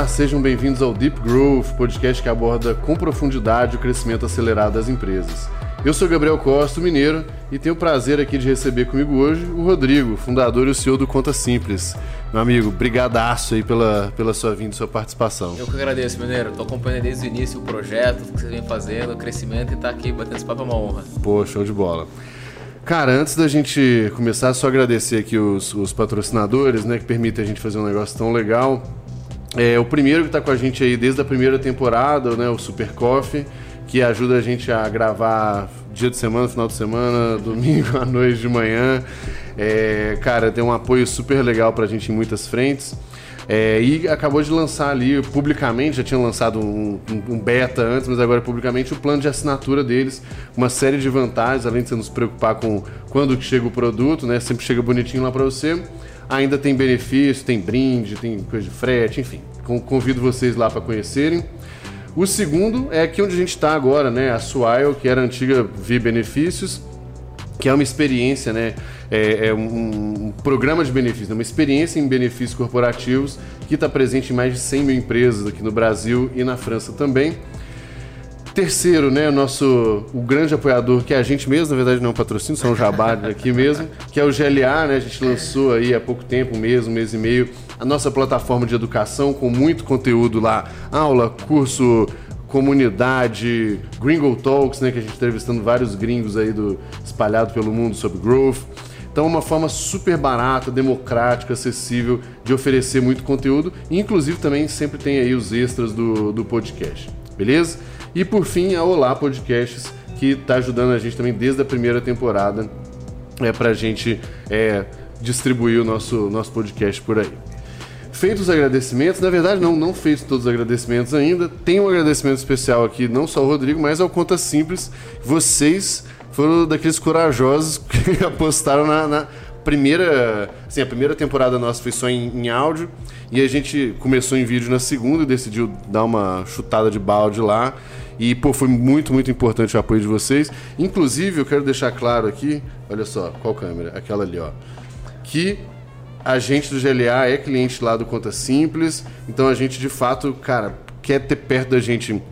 Olá, sejam bem-vindos ao Deep Growth, podcast que aborda com profundidade o crescimento acelerado das empresas. Eu sou Gabriel Costa, mineiro, e tenho o prazer aqui de receber comigo hoje o Rodrigo, fundador e o CEO do Conta Simples. Meu amigo, brigadaço aí pela, pela sua vinda e sua participação. Eu que agradeço, mineiro. Tô acompanhando desde o início o projeto, o que vocês vêm fazendo, o crescimento, e tá aqui batendo esse papo é uma honra. Pô, show de bola. Cara, antes da gente começar, só agradecer aqui os, os patrocinadores, né, que permitem a gente fazer um negócio tão legal. É, o primeiro que está com a gente aí desde a primeira temporada, né, o Super Coffee, que ajuda a gente a gravar dia de semana, final de semana, domingo à noite, de manhã. É, cara, tem um apoio super legal para a gente em muitas frentes. É, e acabou de lançar ali publicamente, já tinha lançado um, um, beta antes, mas agora publicamente o plano de assinatura deles, uma série de vantagens, além de você nos preocupar com quando chega o produto, né? Sempre chega bonitinho lá para você. Ainda tem benefício, tem brinde, tem coisa de frete, enfim. Convido vocês lá para conhecerem. O segundo é aqui onde a gente está agora, né? A Swile, que era antiga Vi Benefícios, que é uma experiência, né? É, é um, um, programa de benefícios, né? uma experiência em benefícios corporativos que está presente em mais de 100 mil empresas aqui no Brasil e na França também. Terceiro, né, o nosso o grande apoiador, que é a gente mesmo, na verdade não é um patrocínio, são um aqui mesmo, que é o GLA, né? A gente lançou aí há pouco tempo, um mês, um mês e meio, a nossa plataforma de educação com muito conteúdo lá, aula, curso, comunidade, Gringo Talks, né, que a gente está entrevistando vários gringos aí do espalhado pelo mundo sobre growth. Então, uma forma super barata, democrática, acessível de oferecer muito conteúdo. E, inclusive, também sempre tem aí os extras do, do podcast. Beleza? E, por fim, a Olá Podcasts, que está ajudando a gente também desde a primeira temporada é, para a gente é, distribuir o nosso, nosso podcast por aí. Feitos os agradecimentos, na verdade não, não feitos todos os agradecimentos ainda, tem um agradecimento especial aqui, não só ao Rodrigo, mas ao Conta Simples. Vocês foram daqueles corajosos que apostaram na, na primeira. Assim, a primeira temporada nossa foi só em, em, áudio. E a gente começou em vídeo na segunda e decidiu dar uma chutada de balde lá. E, pô, foi muito, muito importante o apoio de vocês. Inclusive, eu quero deixar claro aqui, olha só, qual câmera? Aquela ali, ó. Que a gente do GLA é cliente lá do Conta Simples. Então a gente, de fato, cara, quer ter perto da gente.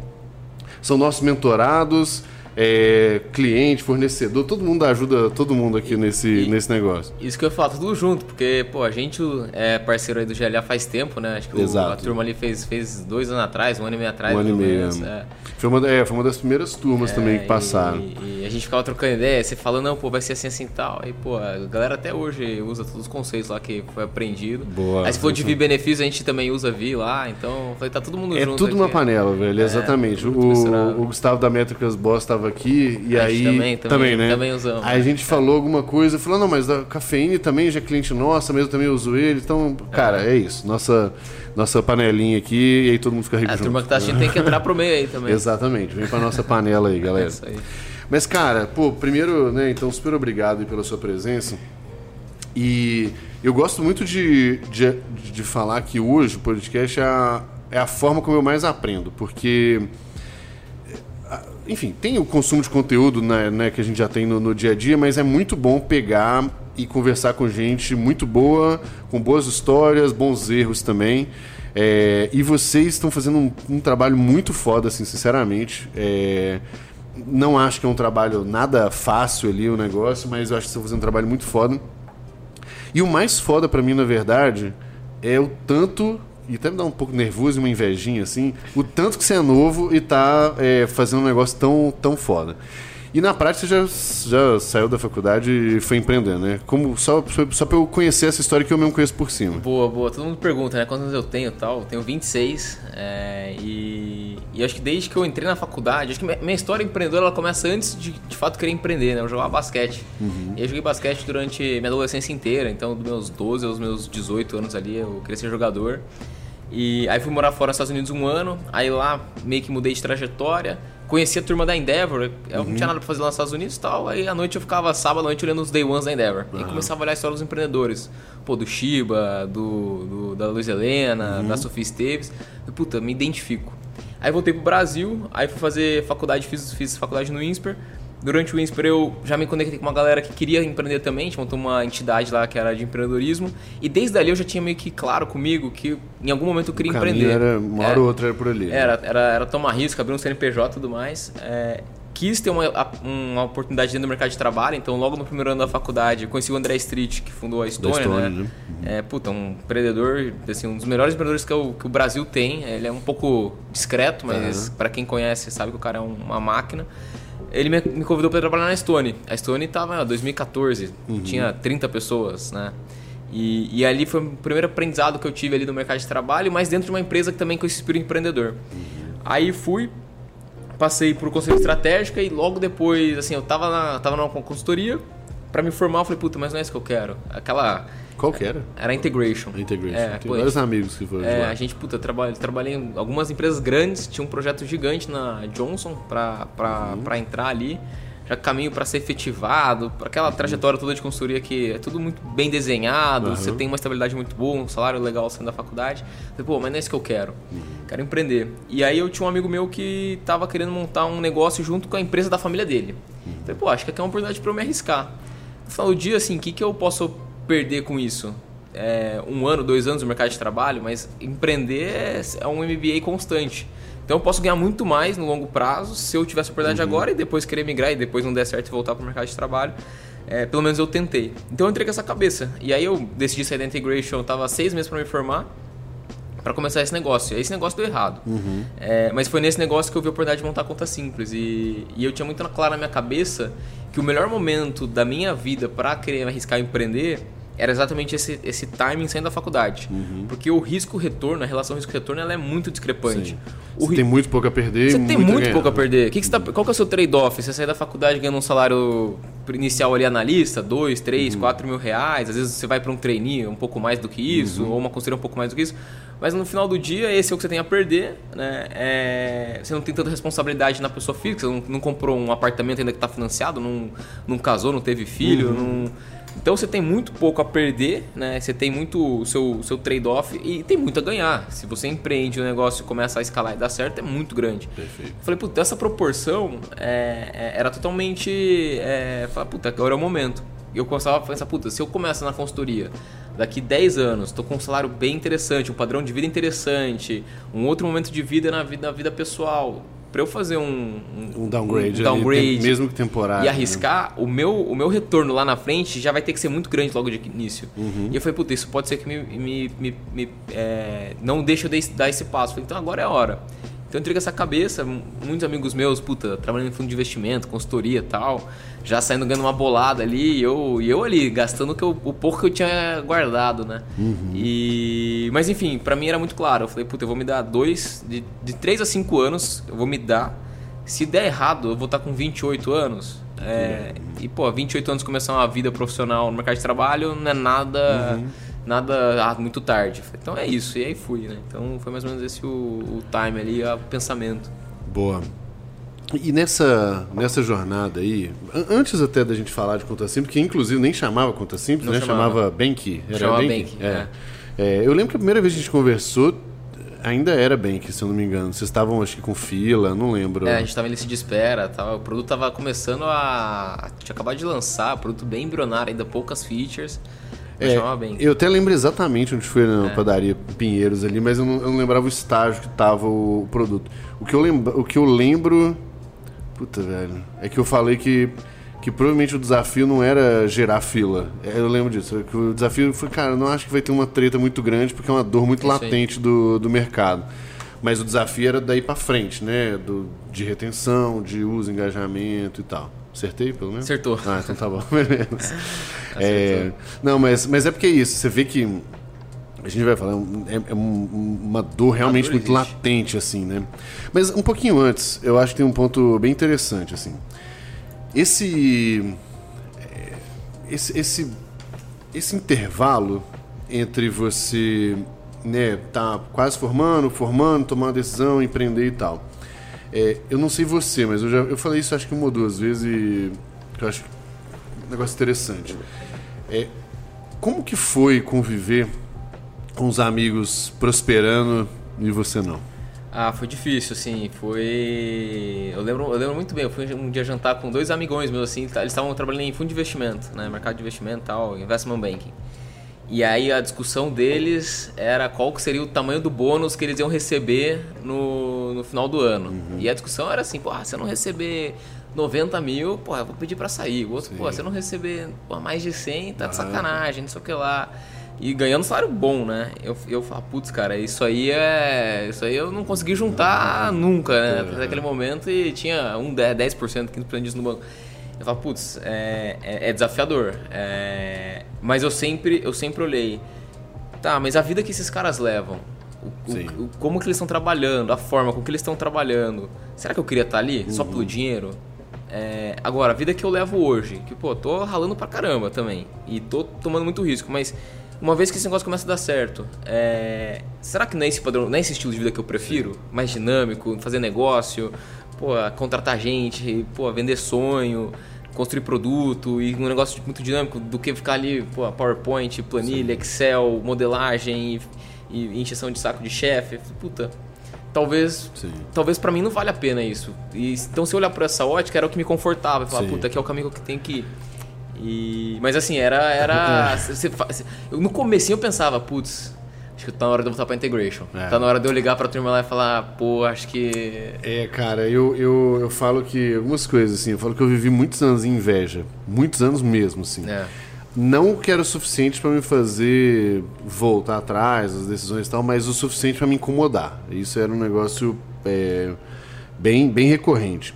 São nossos mentorados é, cliente, fornecedor, todo mundo ajuda todo mundo aqui nesse, e, nesse negócio. Isso que eu falo, tudo junto, porque, pô, a gente é parceiro aí do GLA faz tempo, né? Acho que o, a turma ali fez, fez dois anos atrás, um ano e meio atrás. Um ano e meio. É. Foi, uma, é, foi uma das primeiras turmas é, também que passaram. E, e, a gente ficava trocando ideia, você falando, não, pô, vai ser assim, assim e tal. Aí, pô, a galera até hoje usa todos os conceitos lá que foi aprendido. Boa. Aí se for de Vi benefício, a gente também usa Vi lá, então falei, tá todo mundo é junto. É tudo aqui. uma panela, velho, exatamente. O, o, Gustavo da Métricas Boss estava aqui e aí também, também, também, né? Também usamos. Aí a gente falou alguma coisa, falou, não, mas a cafeína também já é cliente nossa, mas eu também uso ele. Então, cara, é, é isso. Nossa, nossa panelinha aqui e aí todo mundo fica rico. A junto. turma que tá assistindo tem que entrar pro meio aí também. Exatamente, vem pra nossa panela aí, galera. É isso aí. Mas, cara, pô, primeiro, né, então, super obrigado pela sua presença. E eu gosto muito de, de, de falar que hoje o podcast é a, é a forma como eu mais aprendo, porque enfim, tem o consumo de conteúdo né, né, que a gente já tem no, no, dia a dia, mas é muito bom pegar e conversar com gente muito boa, com boas histórias, bons erros também. É, e vocês estão fazendo um, um, trabalho muito foda, assim, sinceramente. É, não acho que é um trabalho nada fácil ali o negócio, mas eu acho que estão fazendo um trabalho muito foda. E o mais foda para mim, na verdade, é o tanto e até me dá um pouco nervoso e uma invejinha, assim, o tanto que você é novo e tá é, fazendo um negócio tão, tão foda. E na prática você já, já saiu da faculdade e foi empreendendo, né? Como, só, só pra eu conhecer essa história que eu mesmo conheço por cima. Boa, boa. Todo mundo pergunta, né? Quantos anos eu tenho tal? Eu tenho 26. É, e, e acho que desde que eu entrei na faculdade, acho que minha história empreendedora ela começa antes de de fato querer empreender, né? Eu jogava basquete. Uhum. E eu joguei basquete durante minha adolescência inteira. Então, dos meus 12 aos meus 18 anos ali, eu queria ser jogador. E aí fui morar fora nos Estados Unidos um ano, aí lá meio que mudei de trajetória. Conheci a turma da Endeavor, eu uhum. não tinha nada pra fazer lá nos Estados Unidos e tal. Aí à noite eu ficava sábado à noite olhando os day ones da Endeavor. Uhum. E começava a olhar a história dos empreendedores. Pô, do Shiba, do, do da Luiz Helena, uhum. da Sofia Esteves. E, puta, me identifico. Aí voltei pro Brasil, aí fui fazer faculdade, fiz, fiz faculdade no INSPER. Durante o INSPER eu já me conectei com uma galera que queria empreender também, a gente montou uma entidade lá que era de empreendedorismo. E desde ali eu já tinha meio que claro comigo que em algum momento eu queria empreender. Era, uma hora é, ou outra era por ali. né? Era, era, era tomar risco, abrir um CNPJ e tudo mais. É, quis ter uma, uma oportunidade dentro do mercado de trabalho, então logo no primeiro ano da faculdade eu conheci o André Street, que fundou a Estônia, Estônia, né? né? É, puta, um empreendedor, assim, um dos melhores empreendedores que o, que o Brasil tem. Ele é um pouco discreto, mas para quem conhece sabe que o cara é um- uma máquina. Ele me, me convidou para trabalhar na Stone. A Stone estava em 2014, tinha 30 pessoas, né? E, e ali foi o primeiro aprendizado que eu tive ali no mercado de trabalho, mas dentro de uma empresa que também com esse espírito empreendedor. Aí fui, passei por conselho estratégica e logo depois, assim, eu tava na, tava numa consultoria para me formar, eu falei, puta, mas não é isso que eu quero. Aquela Qual que era? era a integration. A Integration. É, Tem vários amigos que foram é, lá. a gente, puta, eu trabalhei, em algumas empresas grandes, tinha um projeto gigante na Johnson pra, pra, Uhum. pra entrar ali. Já caminho para ser efetivado, para aquela trajetória toda de consultoria que é tudo muito bem desenhado, Uhum. você tem uma estabilidade muito boa, um salário legal saindo da faculdade. Falei, pô, mas não é isso que eu quero. Uhum. Quero empreender. E aí eu tinha um amigo meu que tava querendo montar um negócio junto com a empresa da família dele. Uhum. Falei, pô, acho que aqui é uma oportunidade para eu me arriscar. No final do dia, assim, o que, que eu posso perder com isso? É, um ano, dois anos no mercado de trabalho, mas empreender é, é um MBA constante. Então eu posso ganhar muito mais no longo prazo se eu tivesse a oportunidade agora e depois querer migrar e depois não der certo e voltar para o mercado de trabalho. É, pelo menos eu tentei. Então eu entrei com essa cabeça. E aí eu decidi sair da Integration, eu tava seis meses para me formar para começar esse negócio. E esse negócio deu errado. É, mas foi nesse negócio que eu vi a oportunidade de montar a conta simples. E, e eu tinha muito claro na minha cabeça que o melhor momento da minha vida para querer arriscar empreender era exatamente esse, esse timing saindo da faculdade. Porque o risco-retorno, a relação risco-retorno, ela é muito discrepante. Ri- tem muito pouco a perder você tem muito, ganhar. pouco a perder. Que que tá- qual que é o seu trade-off? Você sair da faculdade ganhando um salário inicial ali analista, 2, 3, Uhum. 4 mil reais. Às vezes você vai para um trainee um pouco mais do que isso, Uhum. ou uma consultoria um pouco mais do que isso. Mas no final do dia, esse é o que você tem a perder. Né? É, você não tem tanta responsabilidade na pessoa física, você não, não comprou um apartamento ainda que está financiado, não, não casou, não teve filho, Uhum. não... Então você tem muito pouco a perder, né? Você tem muito o seu, o seu trade-off e tem muito a ganhar. Se você empreende um negócio e começa a escalar e dar certo, é muito grande. Perfeito. Eu falei, puta, essa proporção é, é, era totalmente. É, falar, puta, agora é o momento. E eu começava a pensar, puta, se eu começo na consultoria daqui 10 anos, tô com um salário bem interessante, um padrão de vida interessante, um outro momento de vida na vida, na vida pessoal, para eu fazer um, Um downgrade, um downgrade mesmo que temporário. e né? arriscar, o, meu, o meu retorno lá na frente já vai ter que ser muito grande logo de início. Uhum. E eu falei, puta, isso pode ser que me, me, me, me, é, não deixe eu dar- esse passo. Falei, então agora é a hora. Então eu entrei com essa cabeça, muitos amigos meus, puta, trabalhando em fundo de investimento, consultoria e tal, já saindo ganhando uma bolada ali, e eu, e eu ali, gastando o, que eu- o pouco que eu tinha guardado, né? E, mas enfim, pra mim era muito claro. Eu falei, puta, eu vou me dar dois, de, de três a cinco anos, eu vou me dar. Se der errado, eu vou estar com 28 anos. É, e, pô, 28 anos começar uma vida profissional no mercado de trabalho não é nada. Nada ah, muito tarde. Então é isso, e aí fui, né? Então foi mais ou menos esse o, o time ali, o pensamento. Boa. E nessa, nessa jornada aí, an- antes até da gente falar de conta simples, que inclusive nem chamava conta simples, Não né? chamava. Chamava Bank. Era Chamava Bank? Bank, É. É, Eu lembro que a primeira vez que a gente conversou, ainda era Bank, se eu não me engano. Vocês estavam, acho que, com fila, não lembro. É, a gente tava em lista de espera, tava, o produto tava começando a. Tinha acabado de lançar, produto bem embrionário, ainda poucas features. Mas É, bem. eu até lembro exatamente onde foi É. na padaria Pinheiros ali, mas eu não, eu não lembrava o estágio que tava o produto. O que eu, lembra, o que eu lembro. Puta, velho. É que eu falei que, que provavelmente o desafio não era gerar fila. É, Eu lembro disso. Que o desafio foi, cara, eu não acho que vai ter uma treta muito grande, porque é uma dor muito Isso aí. latente do, do mercado. Mas o desafio era daí pra frente, né? Do, de retenção, de uso, engajamento e tal. Acertei, pelo menos? Acertou. Ah, então tá bom. Beleza. É, não, mas, mas é porque é isso. Você vê que. A gente vai falar, é, é um- uma dor realmente dor muito existe. latente, assim, né? Mas um pouquinho antes, eu acho que tem um ponto bem interessante, assim. Esse. é, Esse, esse, esse intervalo entre você, né, tá quase formando, formando, tomar uma decisão, empreender e tal. É, eu não sei você, mas eu já eu falei isso acho que uma ou duas vezes e eu acho um negócio interessante. É, como que foi conviver com os amigos prosperando e você não? Ah, foi difícil, assim, foi... Eu lembro, eu lembro muito bem, eu fui um dia jantar com dois amigões meus, assim, eles estavam trabalhando em fundo de investimento, né, mercado de investimento e tal, investment banking. E aí a discussão deles era qual que seria o tamanho do bônus que eles iam receber no, no final do ano. Uhum. E a discussão era assim, pô, se eu não receber 90 mil, pô, eu vou pedir para sair. O outro, Sim. pô, se eu não receber pô, mais de 100, tá de sacanagem, não sei o que lá. E ganhando salário bom, né? Eu, eu falo, putz, cara, isso aí é. Isso aí eu não consegui juntar nunca, né? É. Naquele momento e tinha um 10%, 15% disso no banco. Eu falo, putz, é, é, é desafiador. É, mas eu sempre, eu sempre olhei, tá, mas a vida que esses caras levam, o, o, como que eles estão trabalhando, a forma com que eles estão trabalhando, será que eu queria estar ali uhum. só pelo dinheiro? É, agora, a vida que eu levo hoje, que pô, tô ralando pra caramba também, e tô tomando muito risco, mas uma vez que esse negócio começa a dar certo, é, será que não é esse padrão, não é esse estilo de vida que eu prefiro? Mais dinâmico, fazer negócio, pô, contratar gente, pô, vender sonho, construir produto e um negócio muito dinâmico do que ficar ali, pô, PowerPoint, planilha, Sim. Excel, modelagem e, e encheção de saco de chefe. Puta, talvez Sim. talvez para mim não vale a pena isso. E, então se eu olhar por essa ótica era o que me confortava, falar, Sim. puta, aqui é o caminho que eu tenho que ir. E, mas assim, era. era você, no começo eu pensava, putz, acho que tá na hora de eu voltar pra integration. É. Tá na hora de eu ligar pra turma lá e falar, pô, acho que. É, cara, eu, eu, eu falo que. Algumas coisas, assim, eu falo que eu vivi muitos anos em inveja. Muitos anos mesmo, assim. É. Não que era o suficiente para me fazer voltar atrás, as decisões e tal, mas o suficiente para me incomodar. Isso era um negócio é, bem, bem recorrente.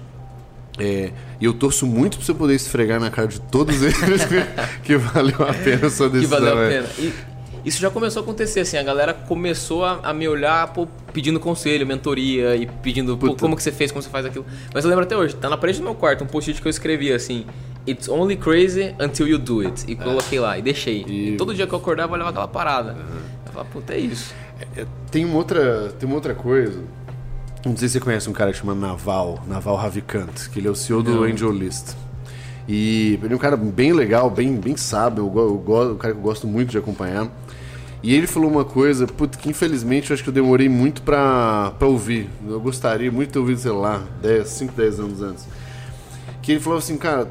É, e eu torço muito pra você poder esfregar na cara de todos eles que, valeu a pena a sua decisão. Que valeu a é. pena. E isso já começou a acontecer, assim, a galera começou a, a me olhar pô, pedindo conselho, mentoria e pedindo pô, como que você fez, como você faz aquilo. Mas eu lembro até hoje, tá na parede do meu quarto um post-it que eu escrevi assim. It's only crazy until you do it. E é. coloquei lá e deixei. E... e... todo dia que eu acordava eu olhava aquela parada. Uhum. Eu falava, puta, é isso. É, tem, uma outra, tem uma outra coisa não sei se você conhece um cara que chama Naval, Naval Ravikant, que ele é o CEO do Angel List. E ele é um cara bem legal, bem, bem sábio, eu, eu, um cara que eu gosto muito de acompanhar. E ele falou uma coisa, puto, que infelizmente eu acho que eu demorei muito pra, pra ouvir. Eu gostaria muito de ter ouvido, sei lá, 10, 5, 10 anos antes. Que ele falou assim, cara,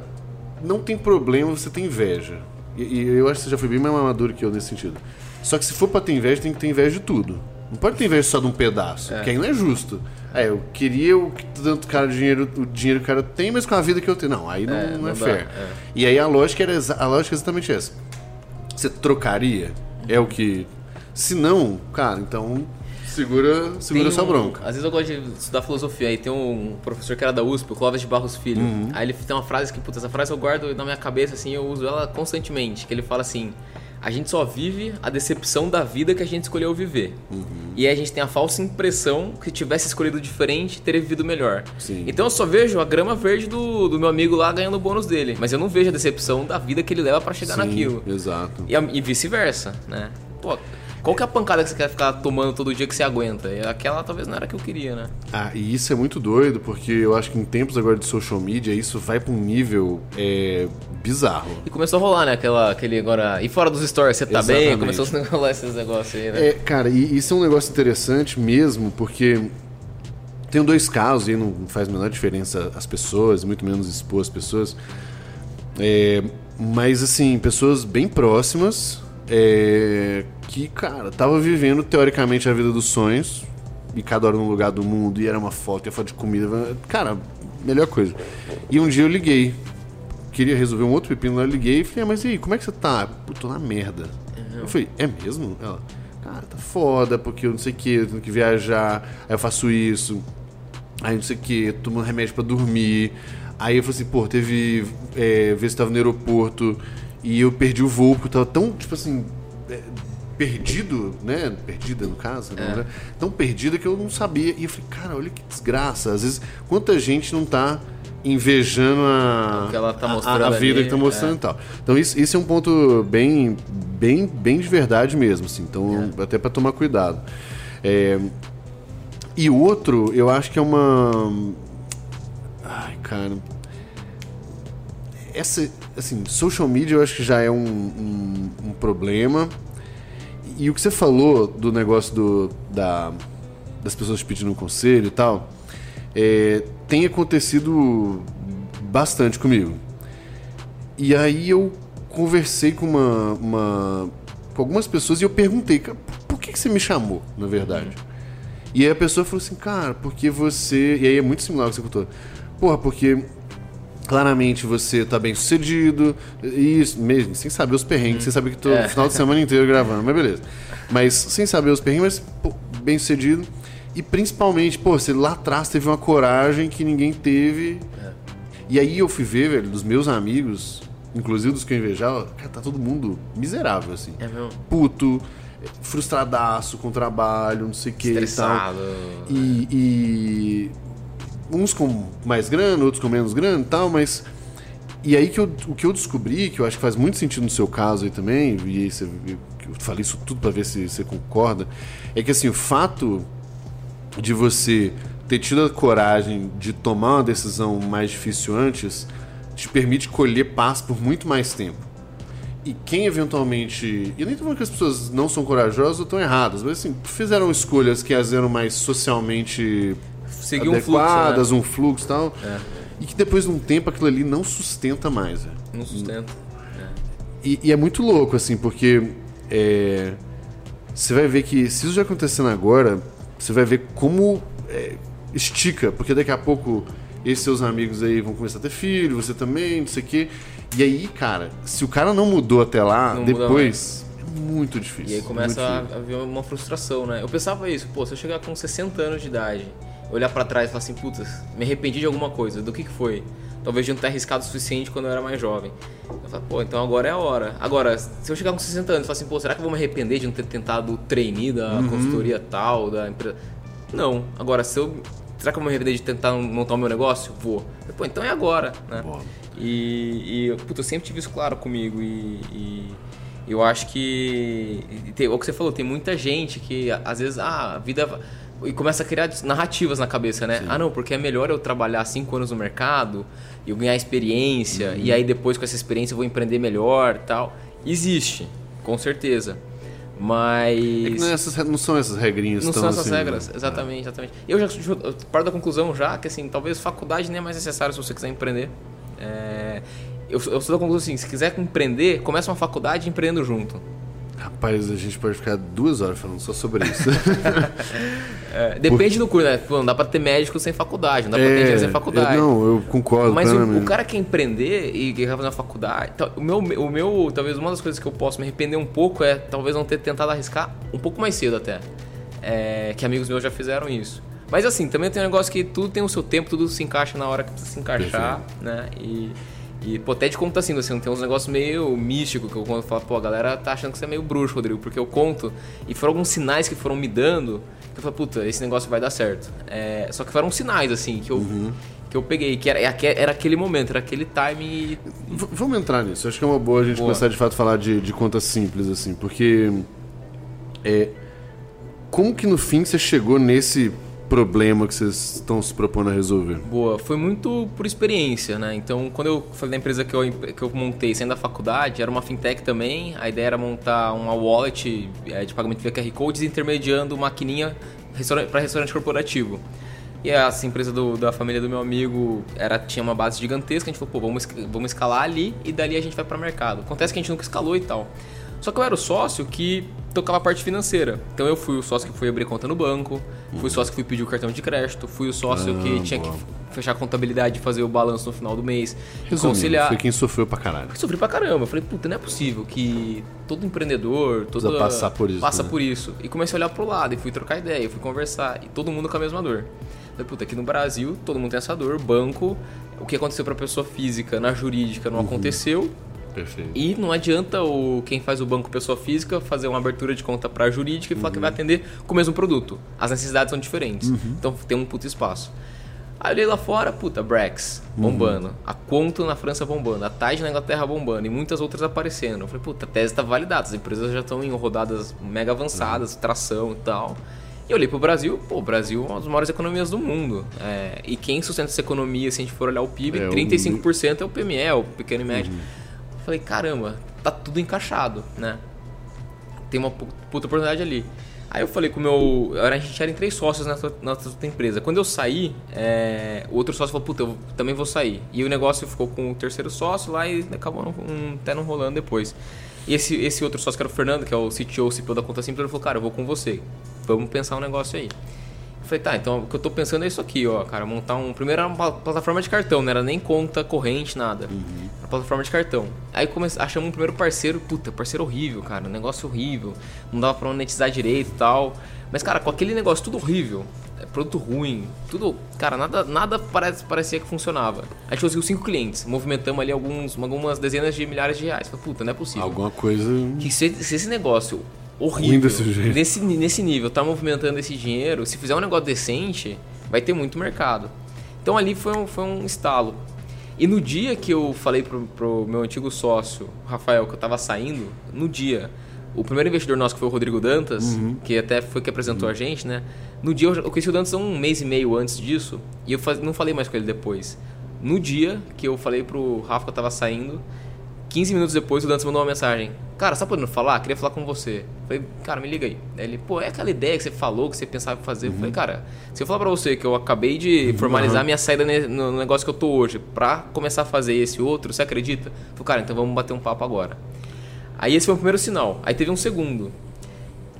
não tem problema você ter inveja. E, e eu acho que você já foi bem mais maduro que eu nesse sentido. Só que se for pra ter inveja, tem que ter inveja de tudo. Não pode ter inveja só de um pedaço, é. porque aí não é justo. É, eu queria o que tanto cara dinheiro, o dinheiro que o cara tem, mas com a vida que eu tenho. Não, aí não é, não não é fair. É. E aí a lógica era a lógica é exatamente essa. Você trocaria? É o que. Se não, cara, então segura, segura um, sua bronca. Às vezes eu gosto de estudar filosofia. Aí tem um professor que era da USP, o Clóvis de Barros Filho. Uhum. Aí ele tem uma frase que, puta, essa frase eu guardo na minha cabeça, assim, eu uso ela constantemente. Que ele fala assim: a gente só vive a decepção da vida que a gente escolheu viver. Uhum. E aí a gente tem a falsa impressão que se tivesse escolhido diferente, teria vivido melhor. Sim. Então eu só vejo a grama verde do, do meu amigo lá ganhando o bônus dele. Mas eu não vejo a decepção da vida que ele leva para chegar Sim, naquilo. Exato. E, e vice-versa, né? Pô, qual que é a pancada que você quer ficar tomando todo dia que você aguenta? E aquela talvez não era que eu queria, né? Ah, e isso é muito doido, porque eu acho que em tempos agora de social media, isso vai pra um nível é, bizarro. E começou a rolar, né? Aquela, aquele agora. E fora dos stories, você tá Exatamente. bem? Começou a rolar esses negócios aí, né? É, cara, e isso é um negócio interessante mesmo, porque tem dois casos e não faz a menor diferença as pessoas, muito menos expor as pessoas. É, mas assim, pessoas bem próximas é, que, cara, tava vivendo teoricamente a vida dos sonhos, e cada hora num lugar do mundo, e era uma foto, e a foto de comida. Cara, melhor coisa. E um dia eu liguei. Queria resolver um outro pepino eu liguei e falei, ah, mas e aí, como é que você tá? Pô, tô na merda. Uhum. Eu falei, é mesmo? Ela, cara, tá foda, porque eu não sei o que, eu tenho que viajar, aí eu faço isso, aí não sei o que, tomo remédio para dormir. Aí eu falei assim, pô, teve. É, vez que tava no aeroporto e eu perdi o voo, porque eu tava tão, tipo assim, é, perdido, né? Perdida no caso, é. né? Tão perdida que eu não sabia. E eu falei, cara, olha que desgraça. Às vezes, quanta gente não tá invejando a, tá a, a, vida ali, que tá mostrando é. e tal. Então isso, isso é um ponto bem, bem, bem de verdade mesmo, assim. Então, é. até para tomar cuidado. É, e outro, eu acho que é uma. Ai, cara. Essa, assim, social media eu acho que já é um, um, um problema. E o que você falou do negócio do, da, das pessoas pedindo um conselho e tal, é, tem acontecido bastante comigo. E aí eu conversei com uma, uma com algumas pessoas e eu perguntei, por que, que você me chamou, na verdade? E aí a pessoa falou assim, cara, porque você. E aí é muito similar ao que você contou. Porra, porque claramente você tá bem sucedido, isso mesmo, sem saber os perrengues, hum. sem saber que tô é. final de semana inteiro gravando, mas beleza. Mas sem saber os perrengues, mas pô, bem sucedido. E principalmente, pô, você lá atrás teve uma coragem que ninguém teve. É. E aí eu fui ver, velho, dos meus amigos, inclusive dos que eu invejava, cara, tá todo mundo miserável, assim. É mesmo? Puto, frustradaço com o trabalho, não sei o que e tal. E, e, uns com mais grana, outros com menos grana e tal, mas. E aí que eu, o que eu descobri, que eu acho que faz muito sentido no seu caso aí também, e aí você, eu falei isso tudo para ver se você concorda, é que assim, o fato de você ter tido a coragem de tomar uma decisão mais difícil antes te permite colher paz por muito mais tempo. E quem eventualmente. E nem tô falando que as pessoas não são corajosas ou estão erradas, mas assim, fizeram escolhas que as eram mais socialmente Seguir adequadas, um fluxo, né? um fluxo e tal. É. E que depois de um tempo aquilo ali não sustenta mais. Véio. Não sustenta. É. E, e, é muito louco, assim, porque é, você vai ver que se isso já acontecendo agora, você vai ver como é, estica, porque daqui a pouco esses seus amigos aí vão começar a ter filho, você também, não sei o quê. E aí, cara, se o cara não mudou até lá, não depois é muito difícil. E aí começa a, a ver uma frustração, né? Eu pensava isso, pô, se eu chegar com 60 anos de idade, olhar para trás e falar assim, putz, me arrependi de alguma coisa, do que que foi? Talvez de não ter arriscado o suficiente quando eu era mais jovem. Eu falo, pô, então agora é a hora. Agora, se eu chegar com 60 anos e falar assim, pô, será que eu vou me arrepender de não ter tentado o trainee da uhum. consultoria tal, da empresa? Não. Agora, se eu será que eu vou me arrepender de tentar montar o meu negócio? Vou. Pô, então é agora, né? Boa. E, e puta, eu sempre tive isso claro comigo e, e eu acho que tem, o que você falou, tem muita gente que às vezes ah, a vida e começa a criar narrativas na cabeça, né? Sim. Ah, não, porque é melhor eu trabalhar cinco anos no mercado e eu ganhar experiência uhum. e aí depois com essa experiência eu vou empreender melhor, tal. Existe, com certeza. Mas. É que não, é essas, não são essas regrinhas Não são essas assim, regras, né? exatamente, exatamente. Eu já eu paro da conclusão já que assim, talvez faculdade nem é mais necessário se você quiser empreender. É, eu, eu sou da conclusão assim, se quiser empreender, começa uma faculdade empreendendo junto. Rapaz, a gente pode ficar duas horas falando só sobre isso. é, depende Por... do curso, né? Não dá pra ter médico sem faculdade, não dá é, pra ter engenheiro sem faculdade. Eu, não, eu concordo. Mas o, o, cara quer empreender e quer fazer uma faculdade. O, meu, o meu, talvez uma das coisas que eu posso me arrepender um pouco é talvez não ter tentado arriscar um pouco mais cedo até. É, que amigos meus já fizeram isso. Mas assim, também tem um negócio que tudo tem o seu tempo, tudo se encaixa na hora que precisa se encaixar, Perfeito. né? E. E, pô, até de como tá assim, assim, tem uns negócios meio místicos que eu conto, falo, pô, a galera tá achando que você é meio bruxo, Rodrigo, porque eu conto, e foram alguns sinais que foram me dando, que eu falei, puta, esse negócio vai dar certo. É, só que foram sinais, assim, que eu, uhum. que eu peguei, que era, era aquele momento, era aquele time. V vamos entrar nisso, acho que é uma boa a gente boa. começar de fato a falar de, de contas simples, assim, porque. É, como que no fim você chegou nesse problema que vocês estão se propondo a resolver? Boa, foi muito por experiência, né? Então, quando eu falei da empresa que eu, que eu montei saindo da faculdade, era uma fintech também. A ideia era montar uma wallet é, de pagamento via QR Code, intermediando maquininha para restaurante corporativo. E essa empresa do, da família do meu amigo era, tinha uma base gigantesca. A gente falou, pô, vamos, vamos escalar ali e dali a gente vai para o mercado. Acontece que a gente nunca escalou e tal. Só que eu era o sócio que tocava a parte financeira. Então eu fui o sócio que foi abrir conta no banco, fui o sócio que fui pedir o cartão de crédito, fui o sócio ah, que tinha boa. que fechar a contabilidade e fazer o balanço no final do mês, Resumindo, conciliar. Foi quem sofreu pra caralho. Sofri pra caramba. Eu falei, puta, não é possível que todo empreendedor, todo passar por isso. Passa né? por isso. E comecei a olhar pro lado e fui trocar ideia, fui conversar e todo mundo com a mesma dor. Eu falei, puta, aqui no Brasil todo mundo tem essa dor, banco, o que aconteceu pra pessoa física na jurídica não uhum. aconteceu Perfeito. E não adianta o quem faz o banco pessoa física fazer uma abertura de conta para jurídica e uhum. falar que vai atender com o mesmo produto. As necessidades são diferentes. Uhum. Então tem um puto espaço. Aí olhei lá fora, puta, Brex bombando. Uhum. A Conto na França bombando. A Tide na Inglaterra bombando. E muitas outras aparecendo. Eu falei, puta, a tese está validada. As empresas já estão em rodadas mega avançadas, tração e tal. E eu olhei pro Brasil, pô, o Brasil é uma das maiores economias do mundo. É, e quem sustenta essa economia, se a gente for olhar o PIB, é, 35% o... é o PME, é o pequeno e médio. Uhum. Falei, caramba, tá tudo encaixado, né? Tem uma puta oportunidade ali. Aí eu falei com o meu. A gente era em três sócios na nossa outra empresa. Quando eu saí, é, o outro sócio falou: Puta, eu também vou sair. E o negócio ficou com o terceiro sócio lá e acabou não, não, até não rolando depois. E esse, esse outro sócio, que era o Fernando, que é o CTO, o CPO da Conta Simples, ele falou: Cara, eu vou com você. Vamos pensar um negócio aí. Falei: Tá, então o que eu tô pensando é isso aqui, ó, cara. Montar um. Primeiro era uma plataforma de cartão, não era nem conta corrente, nada. Uhum. Uma plataforma de cartão. Aí comece... achamos um primeiro parceiro, puta, parceiro horrível, cara. Um negócio horrível. Não dava pra monetizar direito e tal. Mas, cara, com aquele negócio tudo horrível, é, produto ruim, tudo. Cara, nada, nada parece, parecia que funcionava. A gente conseguiu cinco clientes, movimentamos ali alguns, algumas dezenas de milhares de reais. Falei, puta, não é possível. Alguma coisa. Que se, se esse negócio horrível, nesse, nesse nível, tá movimentando esse dinheiro, se fizer um negócio decente, vai ter muito mercado. Então ali foi um, foi um estalo. E no dia que eu falei pro, pro meu antigo sócio, Rafael, que eu tava saindo, no dia o primeiro investidor nosso, que foi o Rodrigo Dantas, uhum. que até foi que apresentou uhum. a gente, né? No dia, eu conheci o Dantas um mês e meio antes disso, e eu não falei mais com ele depois. No dia que eu falei pro Rafa que eu tava saindo, 15 minutos depois o Dantas mandou uma mensagem. Cara, tá podendo falar? Queria falar com você. Falei, cara, me liga aí. aí. Ele, pô, é aquela ideia que você falou, que você pensava em fazer. Uhum. Eu falei, cara, se eu falar pra você que eu acabei de uhum. formalizar minha saída no negócio que eu tô hoje, pra começar a fazer esse outro, você acredita? Eu falei, cara, então vamos bater um papo agora. Aí esse foi o primeiro sinal. Aí teve um segundo,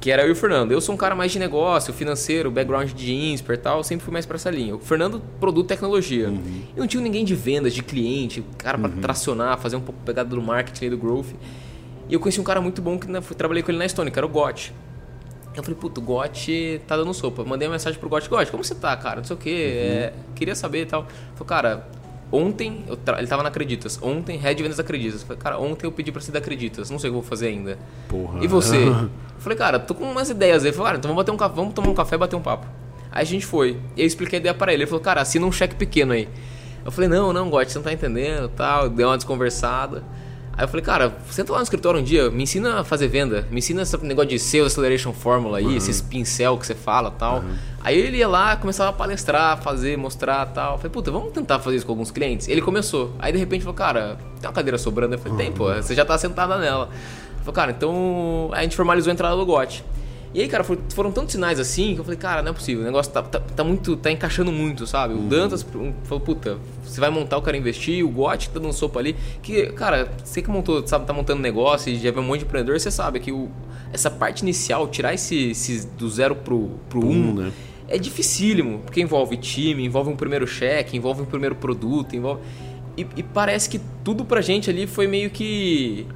que era eu e o Fernando. Eu sou um cara mais de negócio, financeiro, background de INSPER e tal, sempre fui mais para essa linha. O Fernando, produto tecnologia. Uhum. E não tinha ninguém de vendas, de cliente, cara para uhum. tracionar, fazer um pouco pegada do marketing e do growth. E eu conheci um cara muito bom que né, trabalhei com ele na Estônia, que era o Gotti. Eu falei, puto, o Gotti tá dando sopa. Mandei uma mensagem pro Gotti, Gotti, como você tá, cara? Não sei o quê, uhum. é, queria saber e tal. Falei, cara, Ontem, ele tava na Acreditas. Ontem, Red Vendas Acreditas. Falei, cara, ontem eu pedi pra ser da Acreditas. Não sei o que eu vou fazer ainda. Porra. E você? falei, cara, tô com umas ideias aí. Ele falou, cara, então vamos, bater um vamos tomar um café e bater um papo. Aí a gente foi. E eu expliquei a ideia para ele. Ele falou, cara, assina um cheque pequeno aí. Eu falei, não, não, Gotti, você não tá entendendo tal. Deu uma desconversada. Aí eu falei, cara, senta lá no escritório um dia, me ensina a fazer venda, me ensina esse negócio de Sales Acceleration Formula aí, uhum. esses pincel que você fala tal. Uhum. Aí ele ia lá, começava a palestrar, fazer, mostrar tal. Eu falei, puta, vamos tentar fazer isso com alguns clientes? Ele começou. Aí de repente falou, cara, tem uma cadeira sobrando? Eu falei, tem, pô, você já tá sentada nela. Falei, cara, então a gente formalizou a entrada do GOT. E aí, cara, foram tantos sinais assim que eu falei, cara, não é possível. O negócio tá, tá, tá muito. tá encaixando muito, sabe? O uhum. Dantas falou, puta, você vai montar, o cara investir, o Gotti tá dando sopa ali. Que, cara, você que montou, sabe, tá montando negócio e já vê um monte de empreendedor, você sabe que o, essa parte inicial, tirar esse, esse do zero pro, pro um, né? é dificílimo, porque envolve time, envolve um primeiro cheque, envolve um primeiro produto, envolve. E, e parece que tudo pra gente ali foi meio que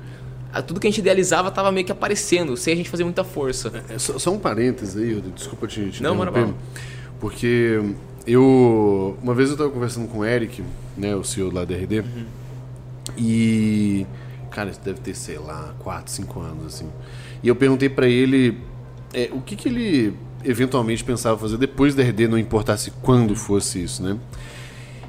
tudo que a gente idealizava estava meio que aparecendo, sem a gente fazer muita força. É, é, só, só, um parênteses aí, desculpa te, te Não, mano, Porque eu. Uma vez eu estava conversando com o Eric, né, o CEO lá da RD, uhum. e. Cara, isso deve ter, sei lá, 4, 5 anos, assim. E eu perguntei para ele é, o que, que ele eventualmente pensava fazer depois da RD, não importasse quando fosse isso, né?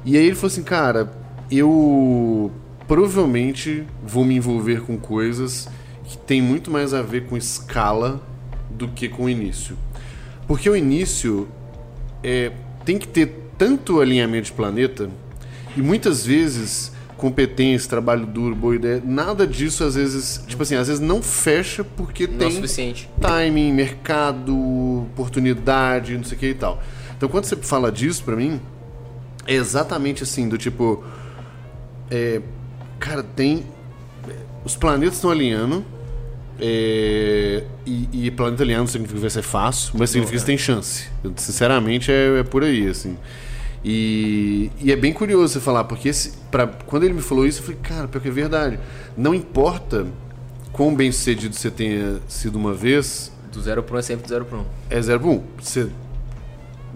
E aí ele falou assim, cara, eu provavelmente vou me envolver com coisas que tem muito mais a ver com escala do que com o início. Porque o início é, tem que ter tanto alinhamento de planeta e muitas vezes competência, trabalho duro, boa ideia, nada disso às vezes, tipo assim, às vezes não fecha porque não tem suficiente. timing, mercado, oportunidade, não sei o que e tal. Então quando você fala disso para mim, é exatamente assim, do tipo é, Cara, tem. Os planetas estão alinhando. É, e, e planeta alinhando significa que vai ser fácil, mas significa que tem chance. Sinceramente, é, é por aí, assim. E, e, é bem curioso você falar, porque esse, pra, quando ele me falou isso, eu falei, cara, pior que é verdade. Não importa quão bem sucedido você tenha sido uma vez. Do zero para um é sempre do zero para um. É zero para um. Você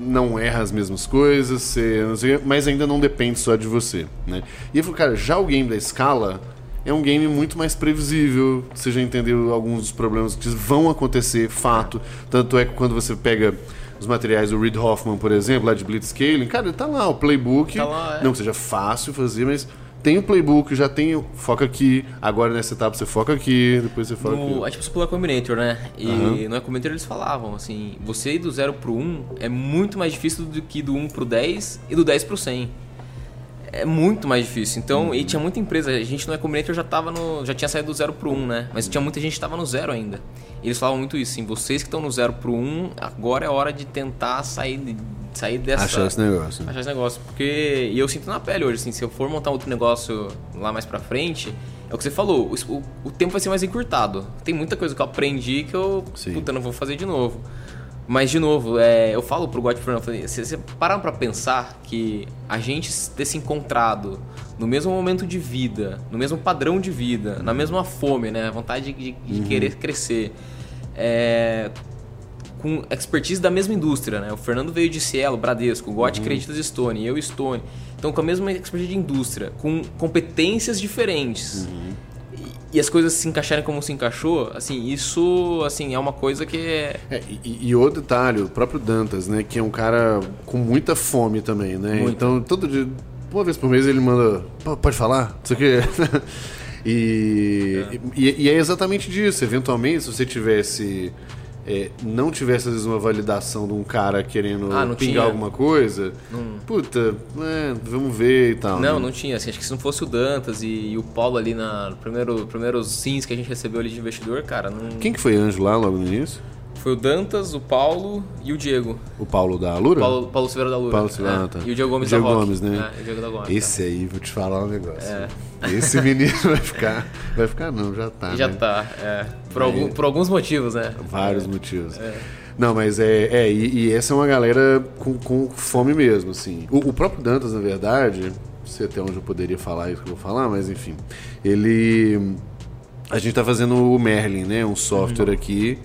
não erra as mesmas coisas, você, mas ainda não depende só de você. Né? E eu falei, cara, já o game da escala é um game muito mais previsível, você já entendeu alguns dos problemas que vão acontecer, fato. Tanto é que quando você pega os materiais do Reid Hoffman, por exemplo, lá de Blitzscaling, cara, tá lá o playbook. Tá lá, é. Não que seja fácil fazer, mas tem o playbook, já tem foca aqui, agora nessa etapa você foca aqui, depois você foca no, aqui. É tipo School Combinator, né? E uhum. no Combinator eles falavam, assim, você ir do 0 pro 1 um é muito mais difícil do que do 1 um pro 10 e do 10 pro 100. É muito mais difícil. Então, uhum. e tinha muita empresa, a gente no Ecombinate eu já tava no. Já tinha saído do zero pro um, né? Mas tinha muita gente que tava no zero ainda. E eles falavam muito isso, assim, vocês que estão no zero pro um, agora é hora de tentar sair, sair dessa. Achar esse negócio. Achar esse negócio. Porque. E eu sinto na pele hoje, assim, se eu for montar outro negócio lá mais pra frente, é o que você falou, o, o tempo vai ser mais encurtado. Tem muita coisa que eu aprendi que eu. Sim. Puta, não vou fazer de novo. Mas, de novo, é, eu falo pro God Fernando, você, você parar pra pensar que a gente ter se encontrado no mesmo momento de vida, no mesmo padrão de vida, na mesma fome, né? Vontade de, de uhum. querer crescer. É, com expertise da mesma indústria, né? O Fernando veio de Cielo, Bradesco, o God uhum. Creditas Stone, eu Stone. Então, com a mesma expertise de indústria, com competências diferentes. Uhum e as coisas se encaixarem como se encaixou, assim, isso assim é uma coisa que é... é e, e outro detalhe, o próprio Dantas, né, que é um cara com muita fome também, né? Muito. Então, todo dia, uma vez por mês ele manda, pode falar? Isso aqui. e, é. e, e é exatamente disso. Eventualmente, se você tivesse é, não tivesse às vezes uma validação de um cara querendo ah, pingar tinha. alguma coisa, não... puta, é, vamos ver e tal. Não, né? não tinha. Assim, acho que se não fosse o Dantas e, e o Paulo ali na primeiro primeiros sims que a gente recebeu ali de investidor, cara, não. Quem que foi anjo lá logo no início? Foi o Dantas, o Paulo e o Diego. O Paulo da Lura? Paulo, Paulo Silveira da Lura. Paulo Silveira, é. tá. E o Diego Gomes Diego da Gomes, né? É, o Diego da Gomes, Esse tá. aí, vou te falar um negócio. É. Esse menino vai ficar. Vai ficar não, já tá. Já né? tá, é. Por, algum, por alguns motivos, né? Vários motivos. É. Não, mas é. é e, e, essa é uma galera com, com fome mesmo, assim. O, o, próprio Dantas, na verdade, não sei até onde eu poderia falar isso que eu vou falar, mas enfim. Ele. A gente tá fazendo o Merlin, né? Um software uhum. aqui.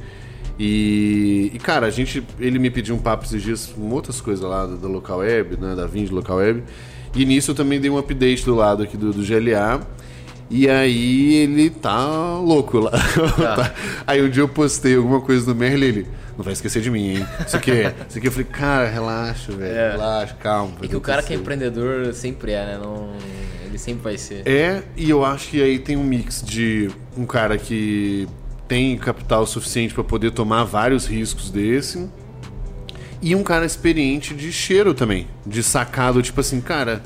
E, e, cara, a gente. Ele me pediu um papo esses dias com outras coisas lá da, da local web, né? Da Vind local web. E nisso eu também dei um update do lado aqui do, do GLA. E aí ele tá louco lá. Tá. aí um dia eu postei alguma coisa no Merlin ele não vai esquecer de mim, hein? Isso aqui, isso aqui eu falei, cara, relaxa, velho, é. relaxa, calma. E que o cara que é empreendedor sempre é, né? Não, ele sempre vai ser. É, e eu acho que aí tem um mix de um cara que tem capital suficiente para poder tomar vários riscos desse e um cara experiente de cheiro também, de sacado, tipo assim, cara,